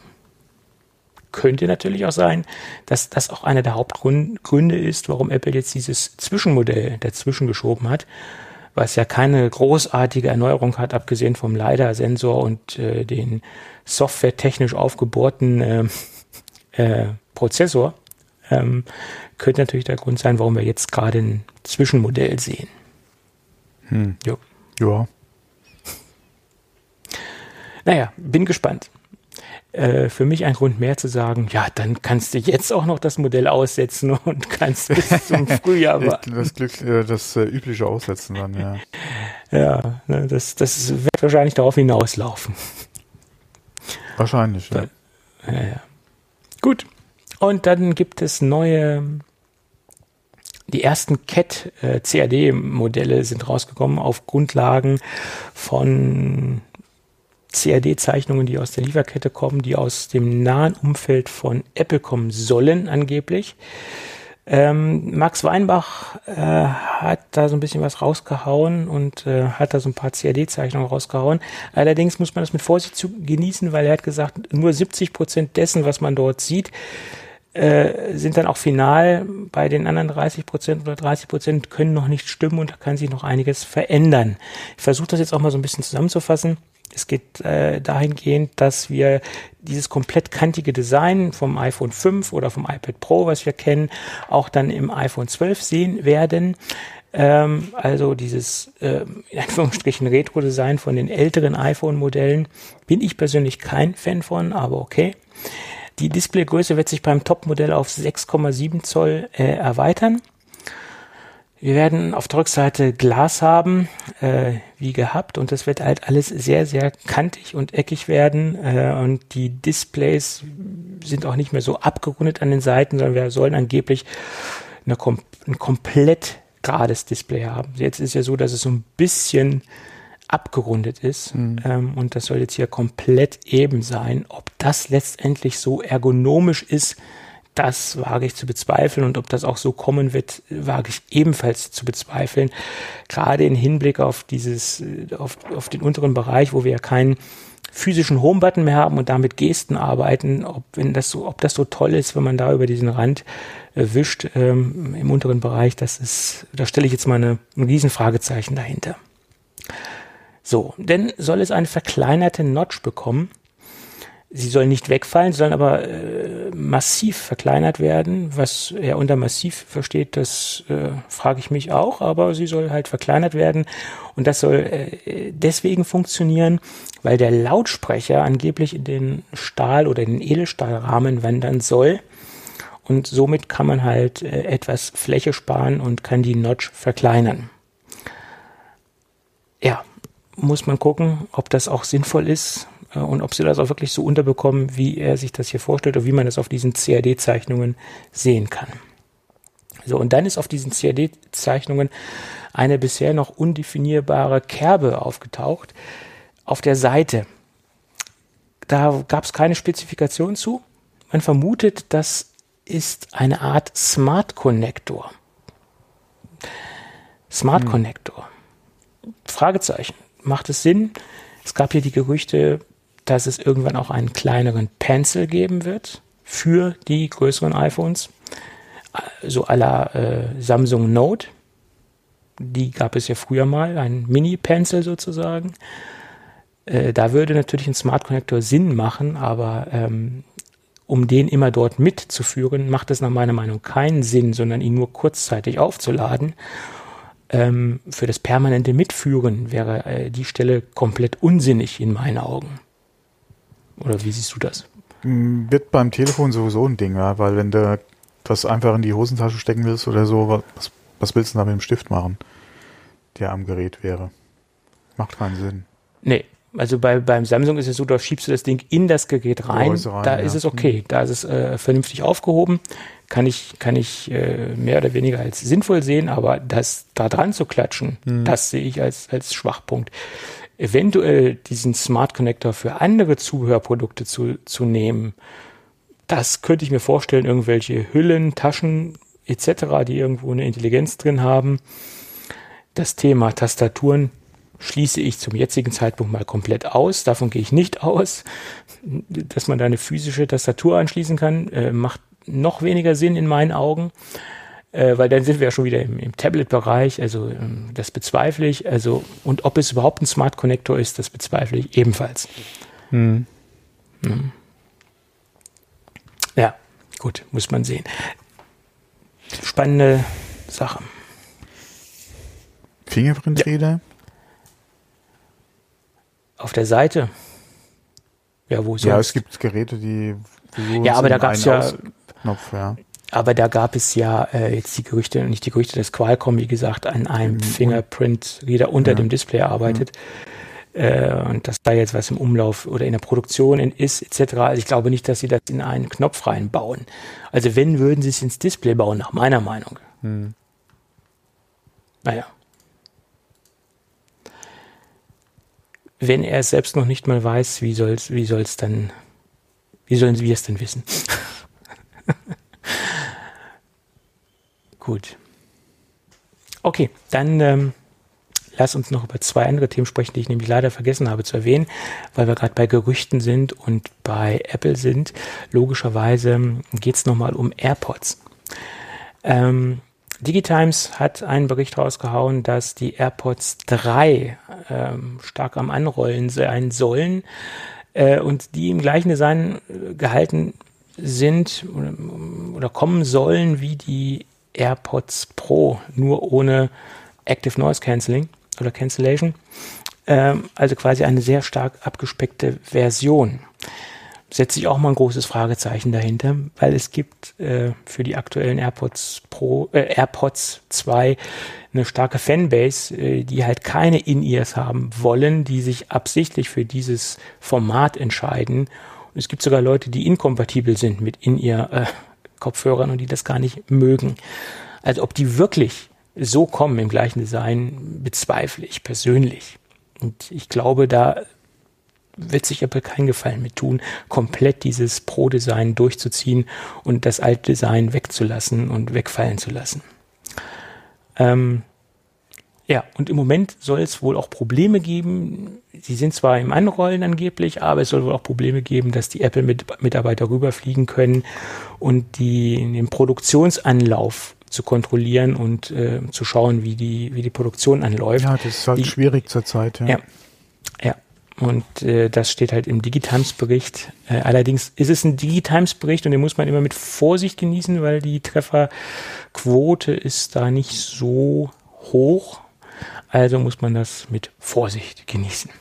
S3: Könnte natürlich auch sein, dass das auch einer der Hauptgründe ist, warum Apple jetzt dieses Zwischenmodell dazwischen geschoben hat, was ja keine großartige Erneuerung hat, abgesehen vom LiDAR-Sensor und äh, den softwaretechnisch aufgebohrten äh, äh, Prozessor, ähm, könnte natürlich der Grund sein, warum wir jetzt gerade ein Zwischenmodell sehen.
S2: Hm. Jo. Ja.
S3: Naja, bin gespannt. Äh, für mich ein Grund mehr zu sagen, ja, dann kannst du jetzt auch noch das Modell aussetzen und kannst bis zum Frühjahr
S2: warten. Das, Glück, äh, das äh, übliche Aussetzen dann, ja.
S3: Ja, ne, das, das wird wahrscheinlich darauf hinauslaufen.
S2: Wahrscheinlich, ja.
S3: ja, ja. Gut. Und dann gibt es neue, die ersten CAT äh, sind rausgekommen auf Grundlagen von CAD-Zeichnungen, die aus der Lieferkette kommen, die aus dem nahen Umfeld von Apple kommen sollen, angeblich. Ähm, Max Weinbach äh, hat da so ein bisschen was rausgehauen und äh, hat da so ein paar CAD-Zeichnungen rausgehauen. Allerdings muss man das mit Vorsicht zu genießen, weil er hat gesagt, nur 70 Prozent dessen, was man dort sieht, äh, sind dann auch final. Bei den anderen 30 Prozent oder 30 Prozent können noch nicht stimmen und da kann sich noch einiges verändern. Ich versuche das jetzt auch mal so ein bisschen zusammenzufassen. Es geht äh, dahingehend, dass wir dieses komplett kantige Design vom iPhone 5 oder vom iPad Pro, was wir kennen, auch dann im iPhone 12 sehen werden. Ähm, also dieses äh, in Anführungsstrichen Retro-Design von den älteren iPhone-Modellen bin ich persönlich kein Fan von, aber okay. Die Displaygröße wird sich beim Top-Modell auf 6,7 Zoll äh, erweitern. Wir werden auf der Rückseite Glas haben, äh, wie gehabt, und das wird halt alles sehr, sehr kantig und eckig werden. Äh, und die Displays sind auch nicht mehr so abgerundet an den Seiten, sondern wir sollen angeblich eine, ein komplett gerades Display haben. Jetzt ist ja so, dass es so ein bisschen abgerundet ist mhm. ähm, und das soll jetzt hier komplett eben sein. Ob das letztendlich so ergonomisch ist, das wage ich zu bezweifeln und ob das auch so kommen wird, wage ich ebenfalls zu bezweifeln. Gerade im Hinblick auf dieses, auf, auf den unteren Bereich, wo wir ja keinen physischen Home-Button mehr haben und damit Gesten arbeiten, ob, wenn das so, ob das so toll ist, wenn man da über diesen Rand äh, wischt ähm, im unteren Bereich, das ist, da stelle ich jetzt mal eine, ein Riesenfragezeichen dahinter. So, denn soll es eine verkleinerte Notch bekommen, Sie sollen nicht wegfallen, sollen aber äh, massiv verkleinert werden. Was er unter massiv versteht, das äh, frage ich mich auch, aber sie soll halt verkleinert werden. Und das soll äh, deswegen funktionieren, weil der Lautsprecher angeblich in den Stahl- oder in den Edelstahlrahmen wandern soll. Und somit kann man halt äh, etwas Fläche sparen und kann die Notch verkleinern. Ja, muss man gucken, ob das auch sinnvoll ist und ob sie das auch wirklich so unterbekommen, wie er sich das hier vorstellt oder wie man das auf diesen CAD-Zeichnungen sehen kann. So, und dann ist auf diesen CAD-Zeichnungen eine bisher noch undefinierbare Kerbe aufgetaucht auf der Seite. Da gab es keine Spezifikation zu. Man vermutet, das ist eine Art Smart Connector. Smart hm. Connector. Fragezeichen. Macht es Sinn? Es gab hier die Gerüchte, dass es irgendwann auch einen kleineren Pencil geben wird für die größeren iPhones. So à la äh, Samsung Note. Die gab es ja früher mal, ein Mini-Pencil sozusagen. Äh, da würde natürlich ein Smart Connector Sinn machen, aber ähm, um den immer dort mitzuführen, macht es nach meiner Meinung keinen Sinn, sondern ihn nur kurzzeitig aufzuladen ähm, für das permanente Mitführen wäre äh, die Stelle komplett unsinnig in meinen Augen. Oder wie siehst du das?
S2: Mm, wird beim Telefon sowieso ein Ding, ja, weil wenn du das einfach in die Hosentasche stecken willst oder so, was, was willst du da mit dem Stift machen, der am Gerät wäre? Macht keinen Sinn.
S3: Nee, also bei, beim Samsung ist es so, da schiebst du das Ding in das Gerät rein, rein da ja. ist es okay, da ist es äh, vernünftig aufgehoben kann ich, kann ich äh, mehr oder weniger als sinnvoll sehen, aber das da dran zu klatschen, mhm. das sehe ich als, als Schwachpunkt. Eventuell diesen Smart Connector für andere Zubehörprodukte zu, zu nehmen, das könnte ich mir vorstellen, irgendwelche Hüllen, Taschen etc., die irgendwo eine Intelligenz drin haben. Das Thema Tastaturen schließe ich zum jetzigen Zeitpunkt mal komplett aus. Davon gehe ich nicht aus. Dass man da eine physische Tastatur anschließen kann, äh, macht noch weniger Sinn in meinen Augen, äh, weil dann sind wir ja schon wieder im, im Tablet-Bereich, also ähm, das bezweifle ich. Also, und ob es überhaupt ein Smart Connector ist, das bezweifle ich ebenfalls. Hm. Hm. Ja, gut, muss man sehen. Spannende Sache.
S2: Fingerprint-Reader? Ja.
S3: Auf der Seite.
S2: Ja, wo Ja, es gibt Geräte, die.
S3: Ja, aber da gab es ja Knopf, ja. Aber da gab es ja äh, jetzt die Gerüchte, nicht die Gerüchte, dass Qualcomm, wie gesagt, an einem mhm. Fingerprint-Reader unter ja. dem Display arbeitet. Mhm. Äh, und dass da jetzt was im Umlauf oder in der Produktion in ist, etc. Also ich glaube nicht, dass sie das in einen Knopf reinbauen. Also wenn, würden sie es ins Display bauen, nach meiner Meinung. Mhm. Naja. Wenn er es selbst noch nicht mal weiß, wie soll es wie soll's dann, wie sollen wir es denn wissen? Gut. Okay, dann ähm, lass uns noch über zwei andere Themen sprechen, die ich nämlich leider vergessen habe zu erwähnen, weil wir gerade bei Gerüchten sind und bei Apple sind. Logischerweise geht es nochmal um AirPods. Ähm, Digitimes hat einen Bericht rausgehauen, dass die AirPods 3 ähm, stark am Anrollen sein sollen äh, und die im gleichen Design äh, gehalten sind oder kommen sollen wie die AirPods Pro, nur ohne Active Noise Cancelling oder Cancellation. Ähm, also quasi eine sehr stark abgespeckte Version. Setze ich auch mal ein großes Fragezeichen dahinter, weil es gibt äh, für die aktuellen AirPods Pro, äh, AirPods 2 eine starke Fanbase, äh, die halt keine In-Ears haben wollen, die sich absichtlich für dieses Format entscheiden es gibt sogar Leute, die inkompatibel sind mit in ihr äh, Kopfhörern und die das gar nicht mögen. Also ob die wirklich so kommen im gleichen Design, bezweifle ich persönlich. Und ich glaube, da wird sich Apple keinen Gefallen mit tun, komplett dieses Pro-Design durchzuziehen und das alte Design wegzulassen und wegfallen zu lassen. Ähm, ja, und im Moment soll es wohl auch Probleme geben. Sie sind zwar im Anrollen angeblich, aber es soll wohl auch Probleme geben, dass die Apple-Mitarbeiter rüberfliegen können und die, den Produktionsanlauf zu kontrollieren und äh, zu schauen, wie die, wie die Produktion anläuft.
S2: Ja, das ist halt die, schwierig zurzeit.
S3: Ja. ja, ja. Und äh, das steht halt im Digitimes-Bericht. Äh, allerdings ist es ein Digitimes-Bericht und den muss man immer mit Vorsicht genießen, weil die Trefferquote ist da nicht so hoch. Also muss man das mit Vorsicht genießen.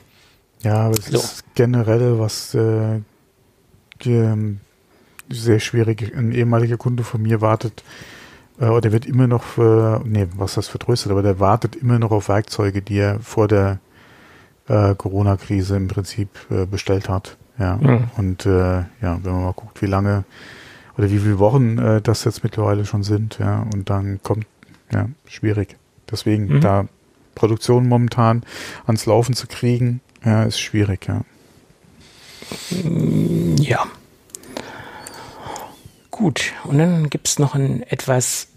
S2: Ja, aber es so. ist generell was äh, ähm, sehr schwierig. Ein ehemaliger Kunde von mir wartet, äh, oder wird immer noch, äh, nee, was das vertröstet, aber der wartet immer noch auf Werkzeuge, die er vor der äh, Corona-Krise im Prinzip äh, bestellt hat. Ja. Mhm. Und äh, ja, wenn man mal guckt, wie lange oder wie viele Wochen äh, das jetzt mittlerweile schon sind, ja, und dann kommt, ja, schwierig. Deswegen mhm. da Produktion momentan ans Laufen zu kriegen, ja, ist schwierig, ja.
S3: Ja. Gut, und dann gibt es noch einen etwas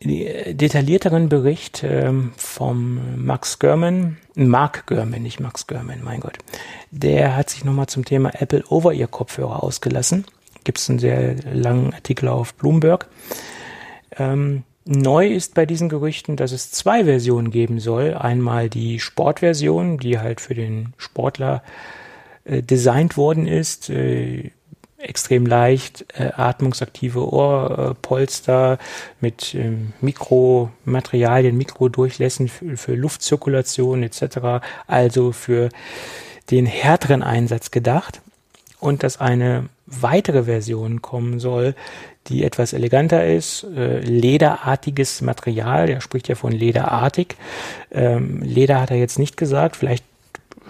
S3: detaillierteren Bericht ähm, vom Max Görman, Mark Görman, nicht Max Görman, mein Gott. Der hat sich nochmal zum Thema Apple Over-Ear-Kopfhörer ausgelassen. Gibt es einen sehr langen Artikel auf Bloomberg. Ähm, neu ist bei diesen Gerüchten, dass es zwei Versionen geben soll. Einmal die Sportversion, die halt für den Sportler äh, designt worden ist. Äh, extrem leicht, äh, atmungsaktive Ohrpolster mit ähm, Mikromaterialien, Mikrodurchlässen für, für Luftzirkulation etc. Also für den härteren Einsatz gedacht und dass eine weitere Version kommen soll, die etwas eleganter ist, äh, lederartiges Material, er spricht ja von lederartig. Ähm, Leder hat er jetzt nicht gesagt, vielleicht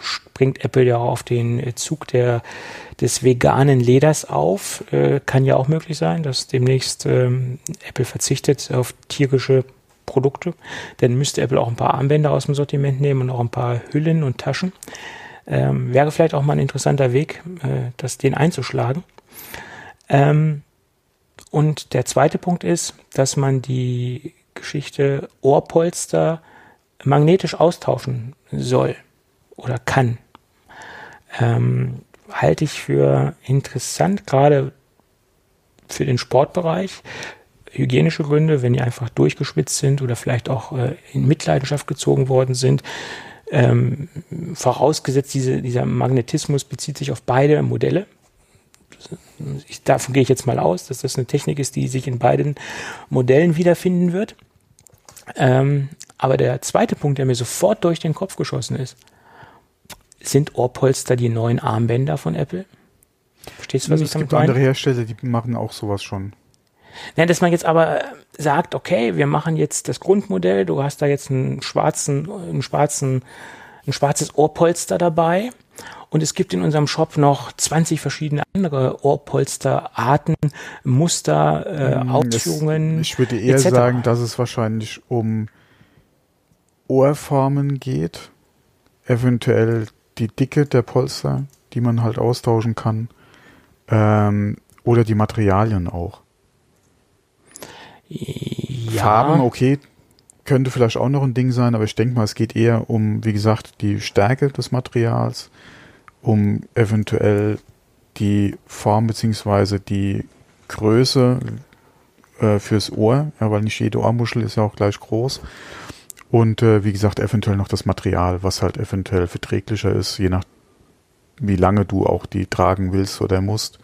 S3: springt Apple ja auch auf den Zug der, des veganen Leders auf. Äh, kann ja auch möglich sein, dass demnächst ähm, Apple verzichtet auf tierische Produkte. Dann müsste Apple auch ein paar Armbänder aus dem Sortiment nehmen und auch ein paar Hüllen und Taschen. Ähm, wäre vielleicht auch mal ein interessanter Weg, äh, das den einzuschlagen. Ähm, und der zweite Punkt ist, dass man die Geschichte Ohrpolster magnetisch austauschen soll oder kann. Ähm, halte ich für interessant, gerade für den Sportbereich. Hygienische Gründe, wenn die einfach durchgeschwitzt sind oder vielleicht auch äh, in Mitleidenschaft gezogen worden sind. Ähm, vorausgesetzt, diese, dieser Magnetismus bezieht sich auf beide Modelle. Ich, davon gehe ich jetzt mal aus, dass das eine Technik ist, die sich in beiden Modellen wiederfinden wird. Ähm, aber der zweite Punkt, der mir sofort durch den Kopf geschossen ist, sind Ohrpolster die neuen Armbänder von Apple?
S2: Verstehst du, was es ich damit meine? Es gibt andere Hersteller, die machen auch sowas schon.
S3: Ja, dass man jetzt aber sagt, okay, wir machen jetzt das Grundmodell, du hast da jetzt einen schwarzen, einen schwarzen, ein schwarzes Ohrpolster dabei und es gibt in unserem Shop noch 20 verschiedene andere Ohrpolsterarten, Muster, äh, hm, Ausführungen.
S2: ich würde eher etc. sagen, dass es wahrscheinlich um Ohrformen geht, eventuell die Dicke der Polster, die man halt austauschen kann, ähm, oder die Materialien auch. Ja. Farben, okay, könnte vielleicht auch noch ein Ding sein, aber ich denke mal, es geht eher um, wie gesagt, die Stärke des Materials, um eventuell die Form beziehungsweise die Größe äh, fürs Ohr, ja, weil nicht jede Ohrmuschel ist ja auch gleich groß. Und äh, wie gesagt, eventuell noch das Material, was halt eventuell verträglicher ist, je nach wie lange du auch die tragen willst oder musst.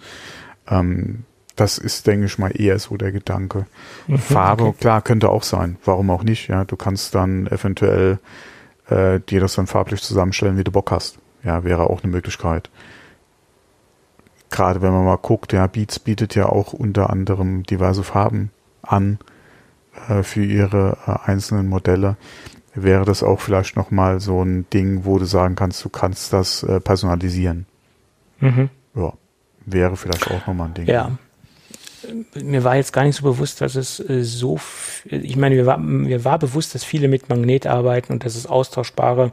S2: Ähm, das ist, denke ich mal, eher so der Gedanke. Mhm, Farbe, okay. klar, könnte auch sein. Warum auch nicht? Ja, du kannst dann eventuell äh, dir das dann farblich zusammenstellen, wie du Bock hast. Ja, wäre auch eine Möglichkeit. Gerade wenn man mal guckt, ja, Beats bietet ja auch unter anderem diverse Farben an äh, für ihre äh, einzelnen Modelle, wäre das auch vielleicht nochmal so ein Ding, wo du sagen kannst, du kannst das äh, personalisieren. Mhm. Ja, wäre vielleicht auch nochmal ein Ding.
S3: Ja, mir war jetzt gar nicht so bewusst, dass es äh, so, ich meine, mir war, mir war bewusst, dass viele mit Magnet arbeiten und dass es austauschbare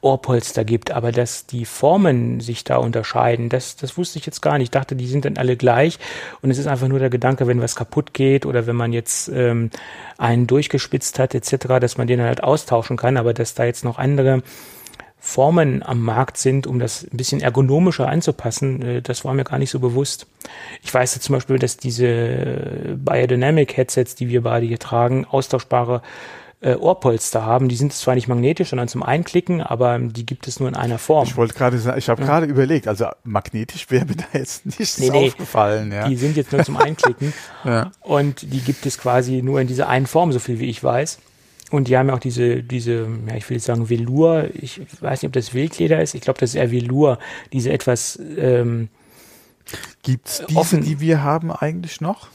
S3: Ohrpolster gibt, aber dass die Formen sich da unterscheiden, das, das wusste ich jetzt gar nicht. Ich dachte, die sind dann alle gleich und es ist einfach nur der Gedanke, wenn was kaputt geht oder wenn man jetzt ähm, einen durchgespitzt hat etc., dass man den halt austauschen kann, aber dass da jetzt noch andere Formen am Markt sind, um das ein bisschen ergonomischer anzupassen, äh, das war mir gar nicht so bewusst. Ich weiß ja zum Beispiel, dass diese Biodynamic Headsets, die wir beide hier tragen, austauschbare äh, Ohrpolster haben. Die sind zwar nicht magnetisch, sondern zum Einklicken, aber die gibt es nur in einer Form.
S2: Ich wollte gerade sagen, ich habe ja. gerade überlegt, also magnetisch wäre mir da jetzt nichts nee, nee, aufgefallen. Ja.
S3: Die sind jetzt nur zum Einklicken ja. und die gibt es quasi nur in dieser einen Form, so viel wie ich weiß. Und die haben ja auch diese, diese, ja, ich will jetzt sagen Velour, ich weiß nicht, ob das Wildleder ist, ich glaube, das ist eher Velour, diese etwas ähm,
S2: Gibt's diese, offen, die wir haben eigentlich noch?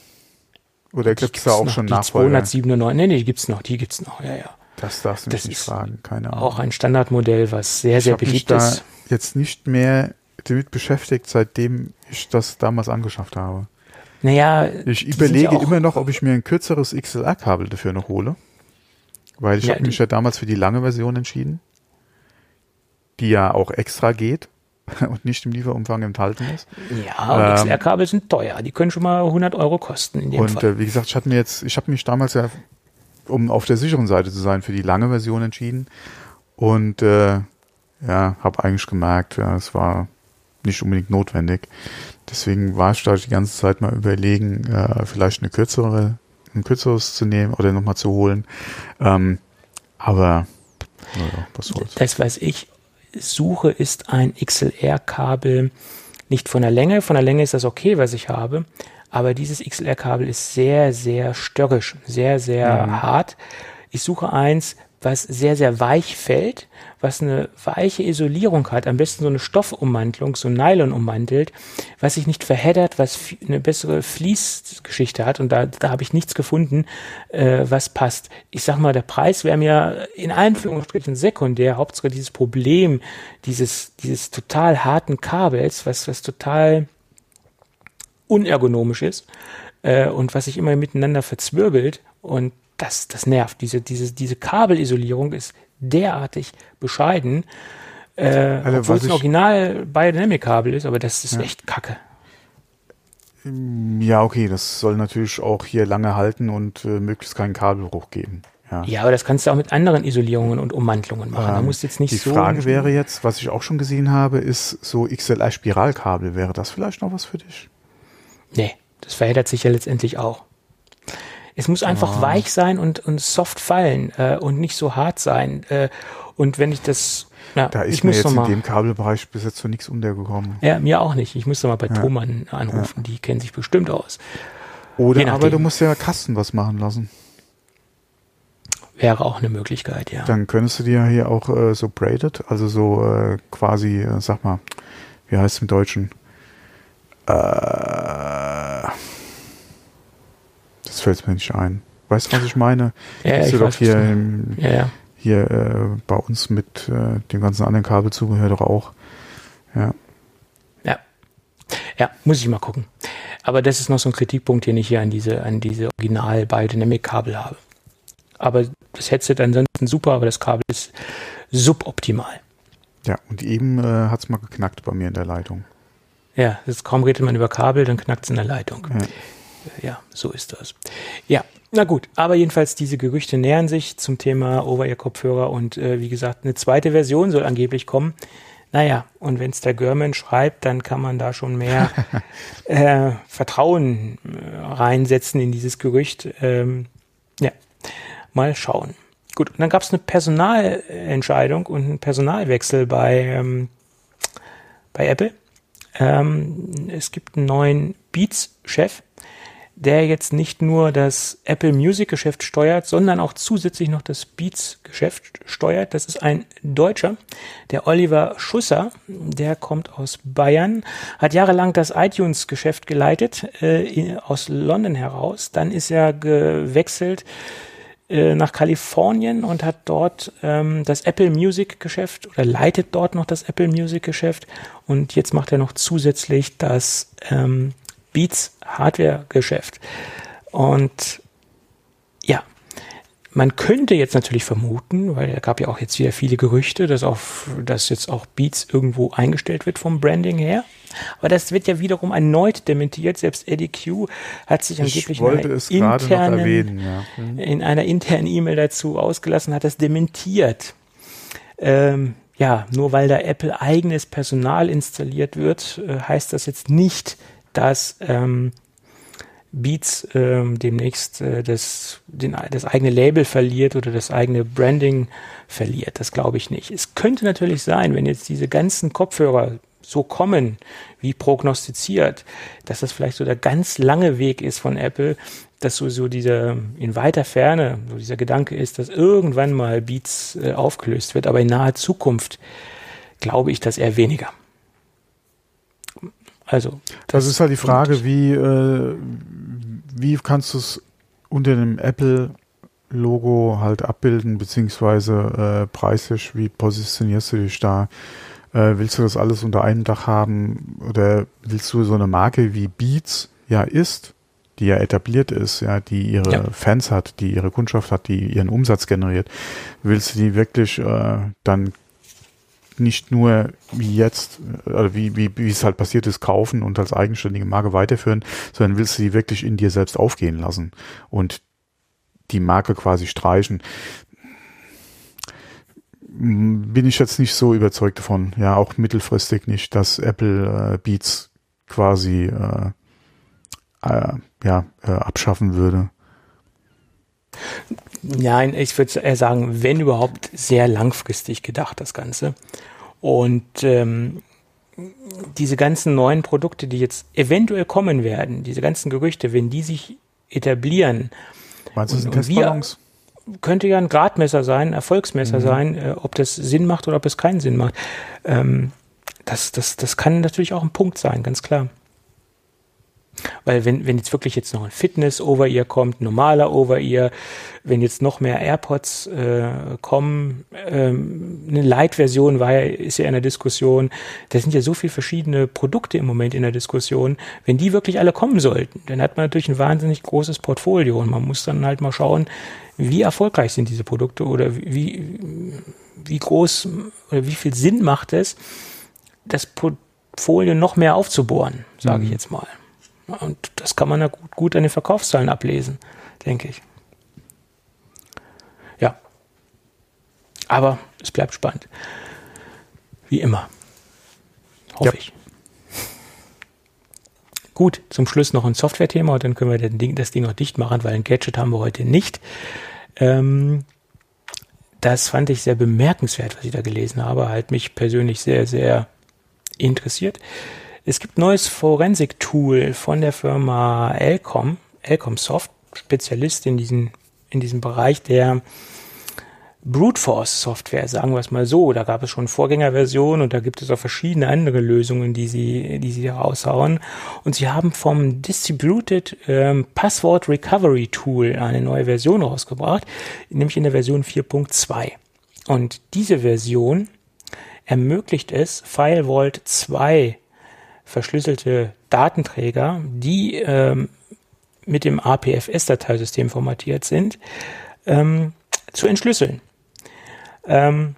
S2: Oder gibt's da auch
S3: noch,
S2: schon
S3: die Nachfolger? 297, nee, nee, die gibt's noch, die gibt's noch, ja, ja.
S2: Das darfst du mich
S3: Das
S2: nicht fragen, keine Ahnung.
S3: Auch ein Standardmodell, was sehr, sehr
S2: ich mich
S3: beliebt
S2: da
S3: ist.
S2: jetzt nicht mehr damit beschäftigt, seitdem ich das damals angeschafft habe.
S3: Naja,
S2: Ich überlege
S3: ja
S2: immer noch, ob ich mir ein kürzeres XLR-Kabel dafür noch hole. Weil ich
S3: Ja,
S2: habe mich ja damals für die lange Version entschieden, die ja auch extra geht und nicht im Lieferumfang enthalten ist.
S3: Ja, und
S2: Ähm,
S3: XLR-Kabel sind teuer. Die können schon mal 100 Euro kosten in dem
S2: Und
S3: Fall.
S2: äh, wie gesagt, ich hatte mir jetzt, ich habe mich damals ja, um auf der sicheren Seite zu sein, für die lange Version entschieden. Und äh, ja, habe eigentlich gemerkt, ja, es war nicht unbedingt notwendig. Deswegen war ich da die ganze Zeit mal überlegen, äh, vielleicht eine kürzere, ein kürzeres zu nehmen oder nochmal zu holen. Ähm, aber naja, was soll's.
S3: Das, was ich suche, ist ein XLR-Kabel. Nicht von der Länge. Von der Länge ist das okay, was ich habe. Aber dieses XLR-Kabel ist sehr, sehr störrisch, sehr, sehr
S2: Mhm.
S3: hart. Ich suche eins, was sehr, sehr weich fällt, was eine weiche Isolierung hat, am besten so eine Stoffummantelung, so Nylon ummantelt, was sich nicht verheddert, was eine bessere Fließgeschichte hat. Und da, da habe ich nichts gefunden, äh, was passt. Ich sag mal, der Preis wäre mir in Anführungsstrichen sekundär. Hauptsache dieses Problem, dieses, dieses total harten Kabels, was, was total unergonomisch ist äh, und was sich immer miteinander verzwirbelt und das, das nervt. Diese, diese, diese Kabelisolierung ist derartig bescheiden, äh,
S2: Also,
S3: obwohl
S2: was
S3: es ein Original Biodynamic-Kabel ist, aber das ist
S2: Ja.
S3: echt kacke.
S2: Ja, okay, das soll natürlich auch hier lange halten und äh, möglichst keinen Kabelbruch geben. Ja.
S3: Ja, aber das kannst du auch mit anderen Isolierungen und Ummantelungen machen. da
S2: Ähm,
S3: musst du jetzt nicht
S2: die
S3: so.
S2: Frage wäre jetzt, was ich auch schon gesehen habe, ist so XLR-Spiralkabel. Wäre das vielleicht noch was für dich?
S3: Nee, das verheddert sich ja letztendlich auch. Es muss einfach
S2: Ah.
S3: weich sein und, und soft fallen äh, und nicht so hart sein. Äh, und wenn ich das. Ja,
S2: Da ist
S3: ich
S2: mir
S3: muss
S2: jetzt in dem Kabelbereich bis jetzt so nichts untergekommen.
S3: Ja, mir auch nicht. Ich muss doch mal bei Thomann anrufen. Die kennen sich bestimmt aus.
S2: Oder aber du musst ja Kasten was machen lassen.
S3: Wäre auch eine Möglichkeit, ja.
S2: Dann könntest du dir hier auch äh, so braided, also so äh, quasi, äh, sag mal, wie heißt es im Deutschen? Äh, das fällt mir nicht ein. Weißt du, was ich meine?
S3: Ja, ich
S2: du doch hier, im,
S3: Ja, ja.
S2: hier äh, bei uns mit äh, dem ganzen anderen Kabelzubehör doch auch. Ja.
S3: Ja. Ja, muss ich mal gucken. Aber das ist noch so ein Kritikpunkt, den ich hier an diese, an diese Original Biodynamic Kabel habe. Aber das Headset ansonsten super, aber das Kabel ist suboptimal.
S2: Ja, und eben äh, hat es mal geknackt bei mir in der Leitung.
S3: Ja, das kaum redet man über Kabel, dann knackt es in der Leitung.
S2: Ja.
S3: Ja, so ist das. Ja, na gut, aber jedenfalls diese Gerüchte nähern sich zum Thema Over-Ear-Kopfhörer und äh, wie gesagt, eine zweite Version soll angeblich kommen. Naja, und wenn es der Görman schreibt, dann kann man da schon mehr äh, Vertrauen äh, reinsetzen in dieses Gerücht. Ähm, ja, mal schauen. Gut, und dann gab es eine Personalentscheidung und einen Personalwechsel bei, ähm, bei Apple. Ähm, es gibt einen neuen Beats-Chef, der jetzt nicht nur das Apple Music-Geschäft steuert, sondern auch zusätzlich noch das Beats-Geschäft steuert. Das ist ein Deutscher, der Oliver Schusser, der kommt aus Bayern, hat jahrelang das iTunes-Geschäft geleitet, äh, aus London heraus. Dann ist er gewechselt äh, nach Kalifornien und hat dort ähm, das Apple Music Geschäft oder leitet dort noch das Apple Music Geschäft und jetzt macht er noch zusätzlich das ähm, Beats Hardware Geschäft und ja, man könnte jetzt natürlich vermuten, weil es gab ja auch jetzt wieder viele Gerüchte, dass, auf, dass jetzt auch Beats irgendwo eingestellt wird vom Branding her. Aber das wird ja wiederum erneut dementiert. Selbst Eddie Q hat sich
S2: Ich
S3: angeblich in einer internen-
S2: erwähnen, ja. Mhm.
S3: in einer internen E-Mail dazu ausgelassen, hat das dementiert. Ähm, ja, nur weil da Apple eigenes Personal installiert wird, äh, heißt das jetzt nicht, dass ähm, Beats ähm, demnächst äh, das, den, das eigene Label verliert oder das eigene Branding verliert. Das glaube ich nicht. Es könnte natürlich sein, wenn jetzt diese ganzen Kopfhörer so kommen, wie prognostiziert, dass das vielleicht so der ganz lange Weg ist von Apple, dass so, so dieser in weiter Ferne, so dieser Gedanke ist, dass irgendwann mal Beats äh, aufgelöst wird, aber in naher Zukunft glaube ich das eher weniger. Also,
S2: Das ist halt die Frage, wie, äh, wie kannst du es unter dem Apple Logo halt abbilden, beziehungsweise äh, preislich, wie positionierst du dich da? Äh, willst du das alles unter einem Dach haben oder willst du so eine Marke wie Beats ja ist, die ja etabliert ist, ja, die ihre ja. Fans hat, die ihre Kundschaft hat, die ihren Umsatz generiert, willst du die wirklich äh, dann nicht nur wie jetzt, oder wie, wie, wie es halt passiert ist, kaufen und als eigenständige Marke weiterführen, sondern willst du die wirklich in dir selbst aufgehen lassen und die Marke quasi streichen. Bin ich jetzt nicht so überzeugt davon, ja, auch mittelfristig nicht, dass Apple äh, Beats quasi äh, äh, ja, äh, abschaffen würde.
S3: Nein, ich würde eher sagen, wenn überhaupt sehr langfristig gedacht, das Ganze. Und ähm, diese ganzen neuen Produkte, die jetzt eventuell kommen werden, diese ganzen Gerüchte, wenn die sich etablieren,
S2: Meinst du, das sind Testballons?
S3: Könnte ja ein Gradmesser sein, ein Erfolgsmesser mhm. sein, äh, ob das Sinn macht oder ob es keinen Sinn macht. Ähm, das, das, das kann natürlich auch ein Punkt sein, ganz klar. Weil wenn, wenn jetzt wirklich jetzt noch ein Fitness-Over-Ear kommt, normaler Over-Ear, wenn jetzt noch mehr AirPods äh, kommen, ähm, eine Light-Version war ja, ist ja in der Diskussion, da sind ja so viele verschiedene Produkte im Moment in der Diskussion. Wenn die wirklich alle kommen sollten, dann hat man natürlich ein wahnsinnig großes Portfolio und man muss dann halt mal schauen, wie erfolgreich sind diese Produkte oder wie, wie groß oder wie viel Sinn macht es, das Portfolio noch mehr aufzubohren, sage mhm. ich jetzt mal. Und das kann man ja gut, gut an den Verkaufszahlen ablesen, denke ich. Ja. Aber es bleibt spannend. Wie immer. Hoffe ja. ich. Gut, zum Schluss noch ein Software-Thema und dann können wir das Ding, das Ding auch dicht machen, weil ein Gadget haben wir heute nicht. Ähm, das fand ich sehr bemerkenswert, was ich da gelesen habe. Hat mich persönlich sehr, sehr interessiert. Es gibt neues Forensik-Tool von der Firma Elcom, Elcom Soft, Spezialist in, diesen, in diesem Bereich der Brute Force Software, sagen wir es mal so. Da gab es schon Vorgängerversionen und da gibt es auch verschiedene andere Lösungen, die sie, die sie raushauen. Und sie haben vom Distributed ähm, Password Recovery Tool eine neue Version rausgebracht, nämlich in der Version 4.2. Und diese Version ermöglicht es, FileVault 2 verschlüsselte Datenträger, die ähm, mit dem APFS-Dateisystem formatiert sind, ähm, zu entschlüsseln. Ähm,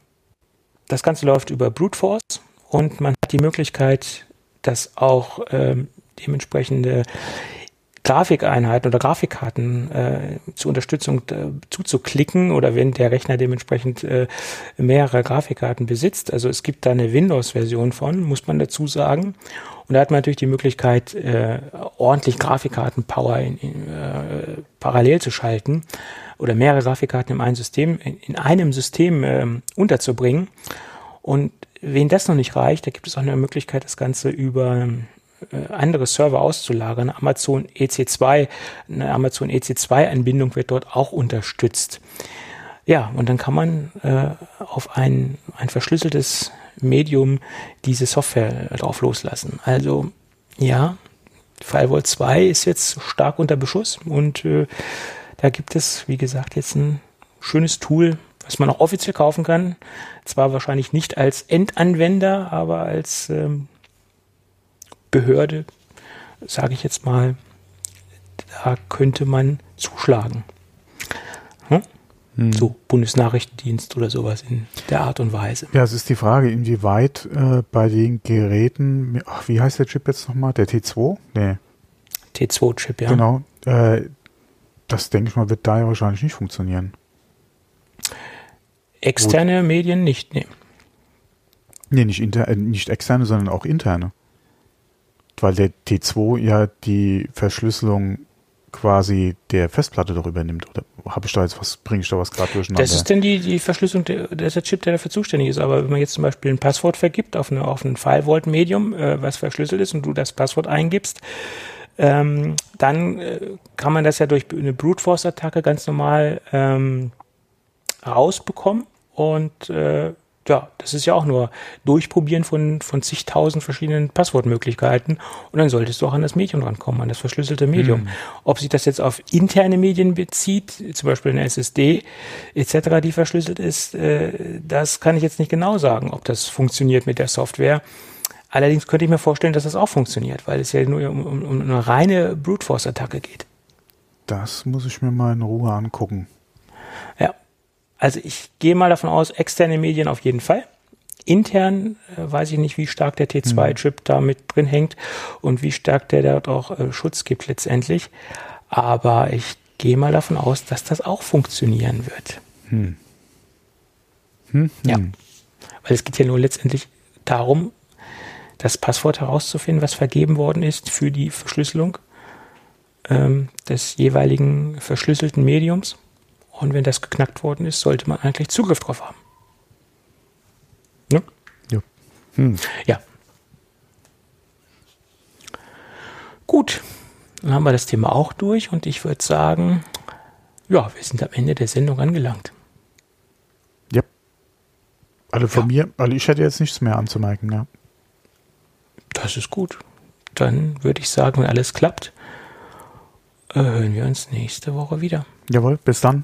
S3: das Ganze läuft über Brute Force und man hat die Möglichkeit, das auch ähm, dementsprechende Grafikeinheiten oder Grafikkarten äh, zur Unterstützung äh, zuzuklicken oder wenn der Rechner dementsprechend äh, mehrere Grafikkarten besitzt. Also es gibt da eine Windows-Version von, muss man dazu sagen. Und da hat man natürlich die Möglichkeit, äh, ordentlich Grafikkarten-Power in, in, äh, parallel zu schalten oder mehrere Grafikkarten in einem System, in, in einem System äh, unterzubringen. Und wen das noch nicht reicht, da gibt es auch eine Möglichkeit, das Ganze über äh, andere Server auszulagern. Amazon EC2, eine Amazon EC2-Anbindung wird dort auch unterstützt. Ja, und dann kann man äh, auf ein, ein verschlüsseltes Medium diese Software drauf loslassen. Also ja, Firewall 2 ist jetzt stark unter Beschuss und äh, da gibt es, wie gesagt, jetzt ein schönes Tool, was man auch offiziell kaufen kann. Zwar wahrscheinlich nicht als Endanwender, aber als ähm, Behörde, sage ich jetzt mal, da könnte man zuschlagen. Hm? Hm. So Bundesnachrichtendienst oder sowas in der Art und Weise.
S2: Ja, es ist die Frage, inwieweit äh, bei den Geräten, ach, wie heißt der Chip jetzt nochmal? Der T2? Nee.
S3: T2-Chip, ja.
S2: Genau. Äh, das denke ich mal, wird da ja wahrscheinlich nicht funktionieren.
S3: Externe Gut. Medien nicht, nee.
S2: Nee, nicht, inter, äh, nicht externe, sondern auch interne weil der T2 ja die Verschlüsselung quasi der Festplatte darüber nimmt. Oder habe ich da jetzt was, bringe ich da was gerade durcheinander?
S3: Das ist denn die, die Verschlüsselung, der, ist der Chip, der dafür zuständig ist. Aber wenn man jetzt zum Beispiel ein Passwort vergibt auf, eine, auf ein File-Vault-Medium, äh, was verschlüsselt ist und du das Passwort eingibst, ähm, dann äh, kann man das ja durch eine Brute Force-Attacke ganz normal ähm, rausbekommen und äh, ja, das ist ja auch nur Durchprobieren von, von zigtausend verschiedenen Passwortmöglichkeiten und dann solltest du auch an das Medium rankommen, an das verschlüsselte Medium. Mhm. Ob sich das jetzt auf interne Medien bezieht, zum Beispiel eine SSD etc., die verschlüsselt ist, äh, das kann ich jetzt nicht genau sagen, ob das funktioniert mit der Software. Allerdings könnte ich mir vorstellen, dass das auch funktioniert, weil es ja nur um, um, um eine reine Brute Force Attacke geht.
S2: Das muss ich mir mal in Ruhe angucken.
S3: Ja, also ich gehe mal davon aus, externe Medien auf jeden Fall. Intern äh, weiß ich nicht, wie stark der T2-Chip mhm. da mit drin hängt und wie stark der dort auch äh, Schutz gibt letztendlich. Aber ich gehe mal davon aus, dass das auch funktionieren wird. Hm. Hm, hm. Ja. Weil es geht ja nur letztendlich darum, das Passwort herauszufinden, was vergeben worden ist für die Verschlüsselung ähm, des jeweiligen verschlüsselten Mediums. Und wenn das geknackt worden ist, sollte man eigentlich Zugriff drauf haben. Ne? Ja. Hm. ja. Gut, dann haben wir das Thema auch durch und ich würde sagen, ja, wir sind am Ende der Sendung angelangt.
S2: Ja. Alle von ja. mir, also ich hätte jetzt nichts mehr anzumerken, ja.
S3: Das ist gut. Dann würde ich sagen, wenn alles klappt, äh, hören wir uns nächste Woche wieder.
S2: Jawohl, bis dann.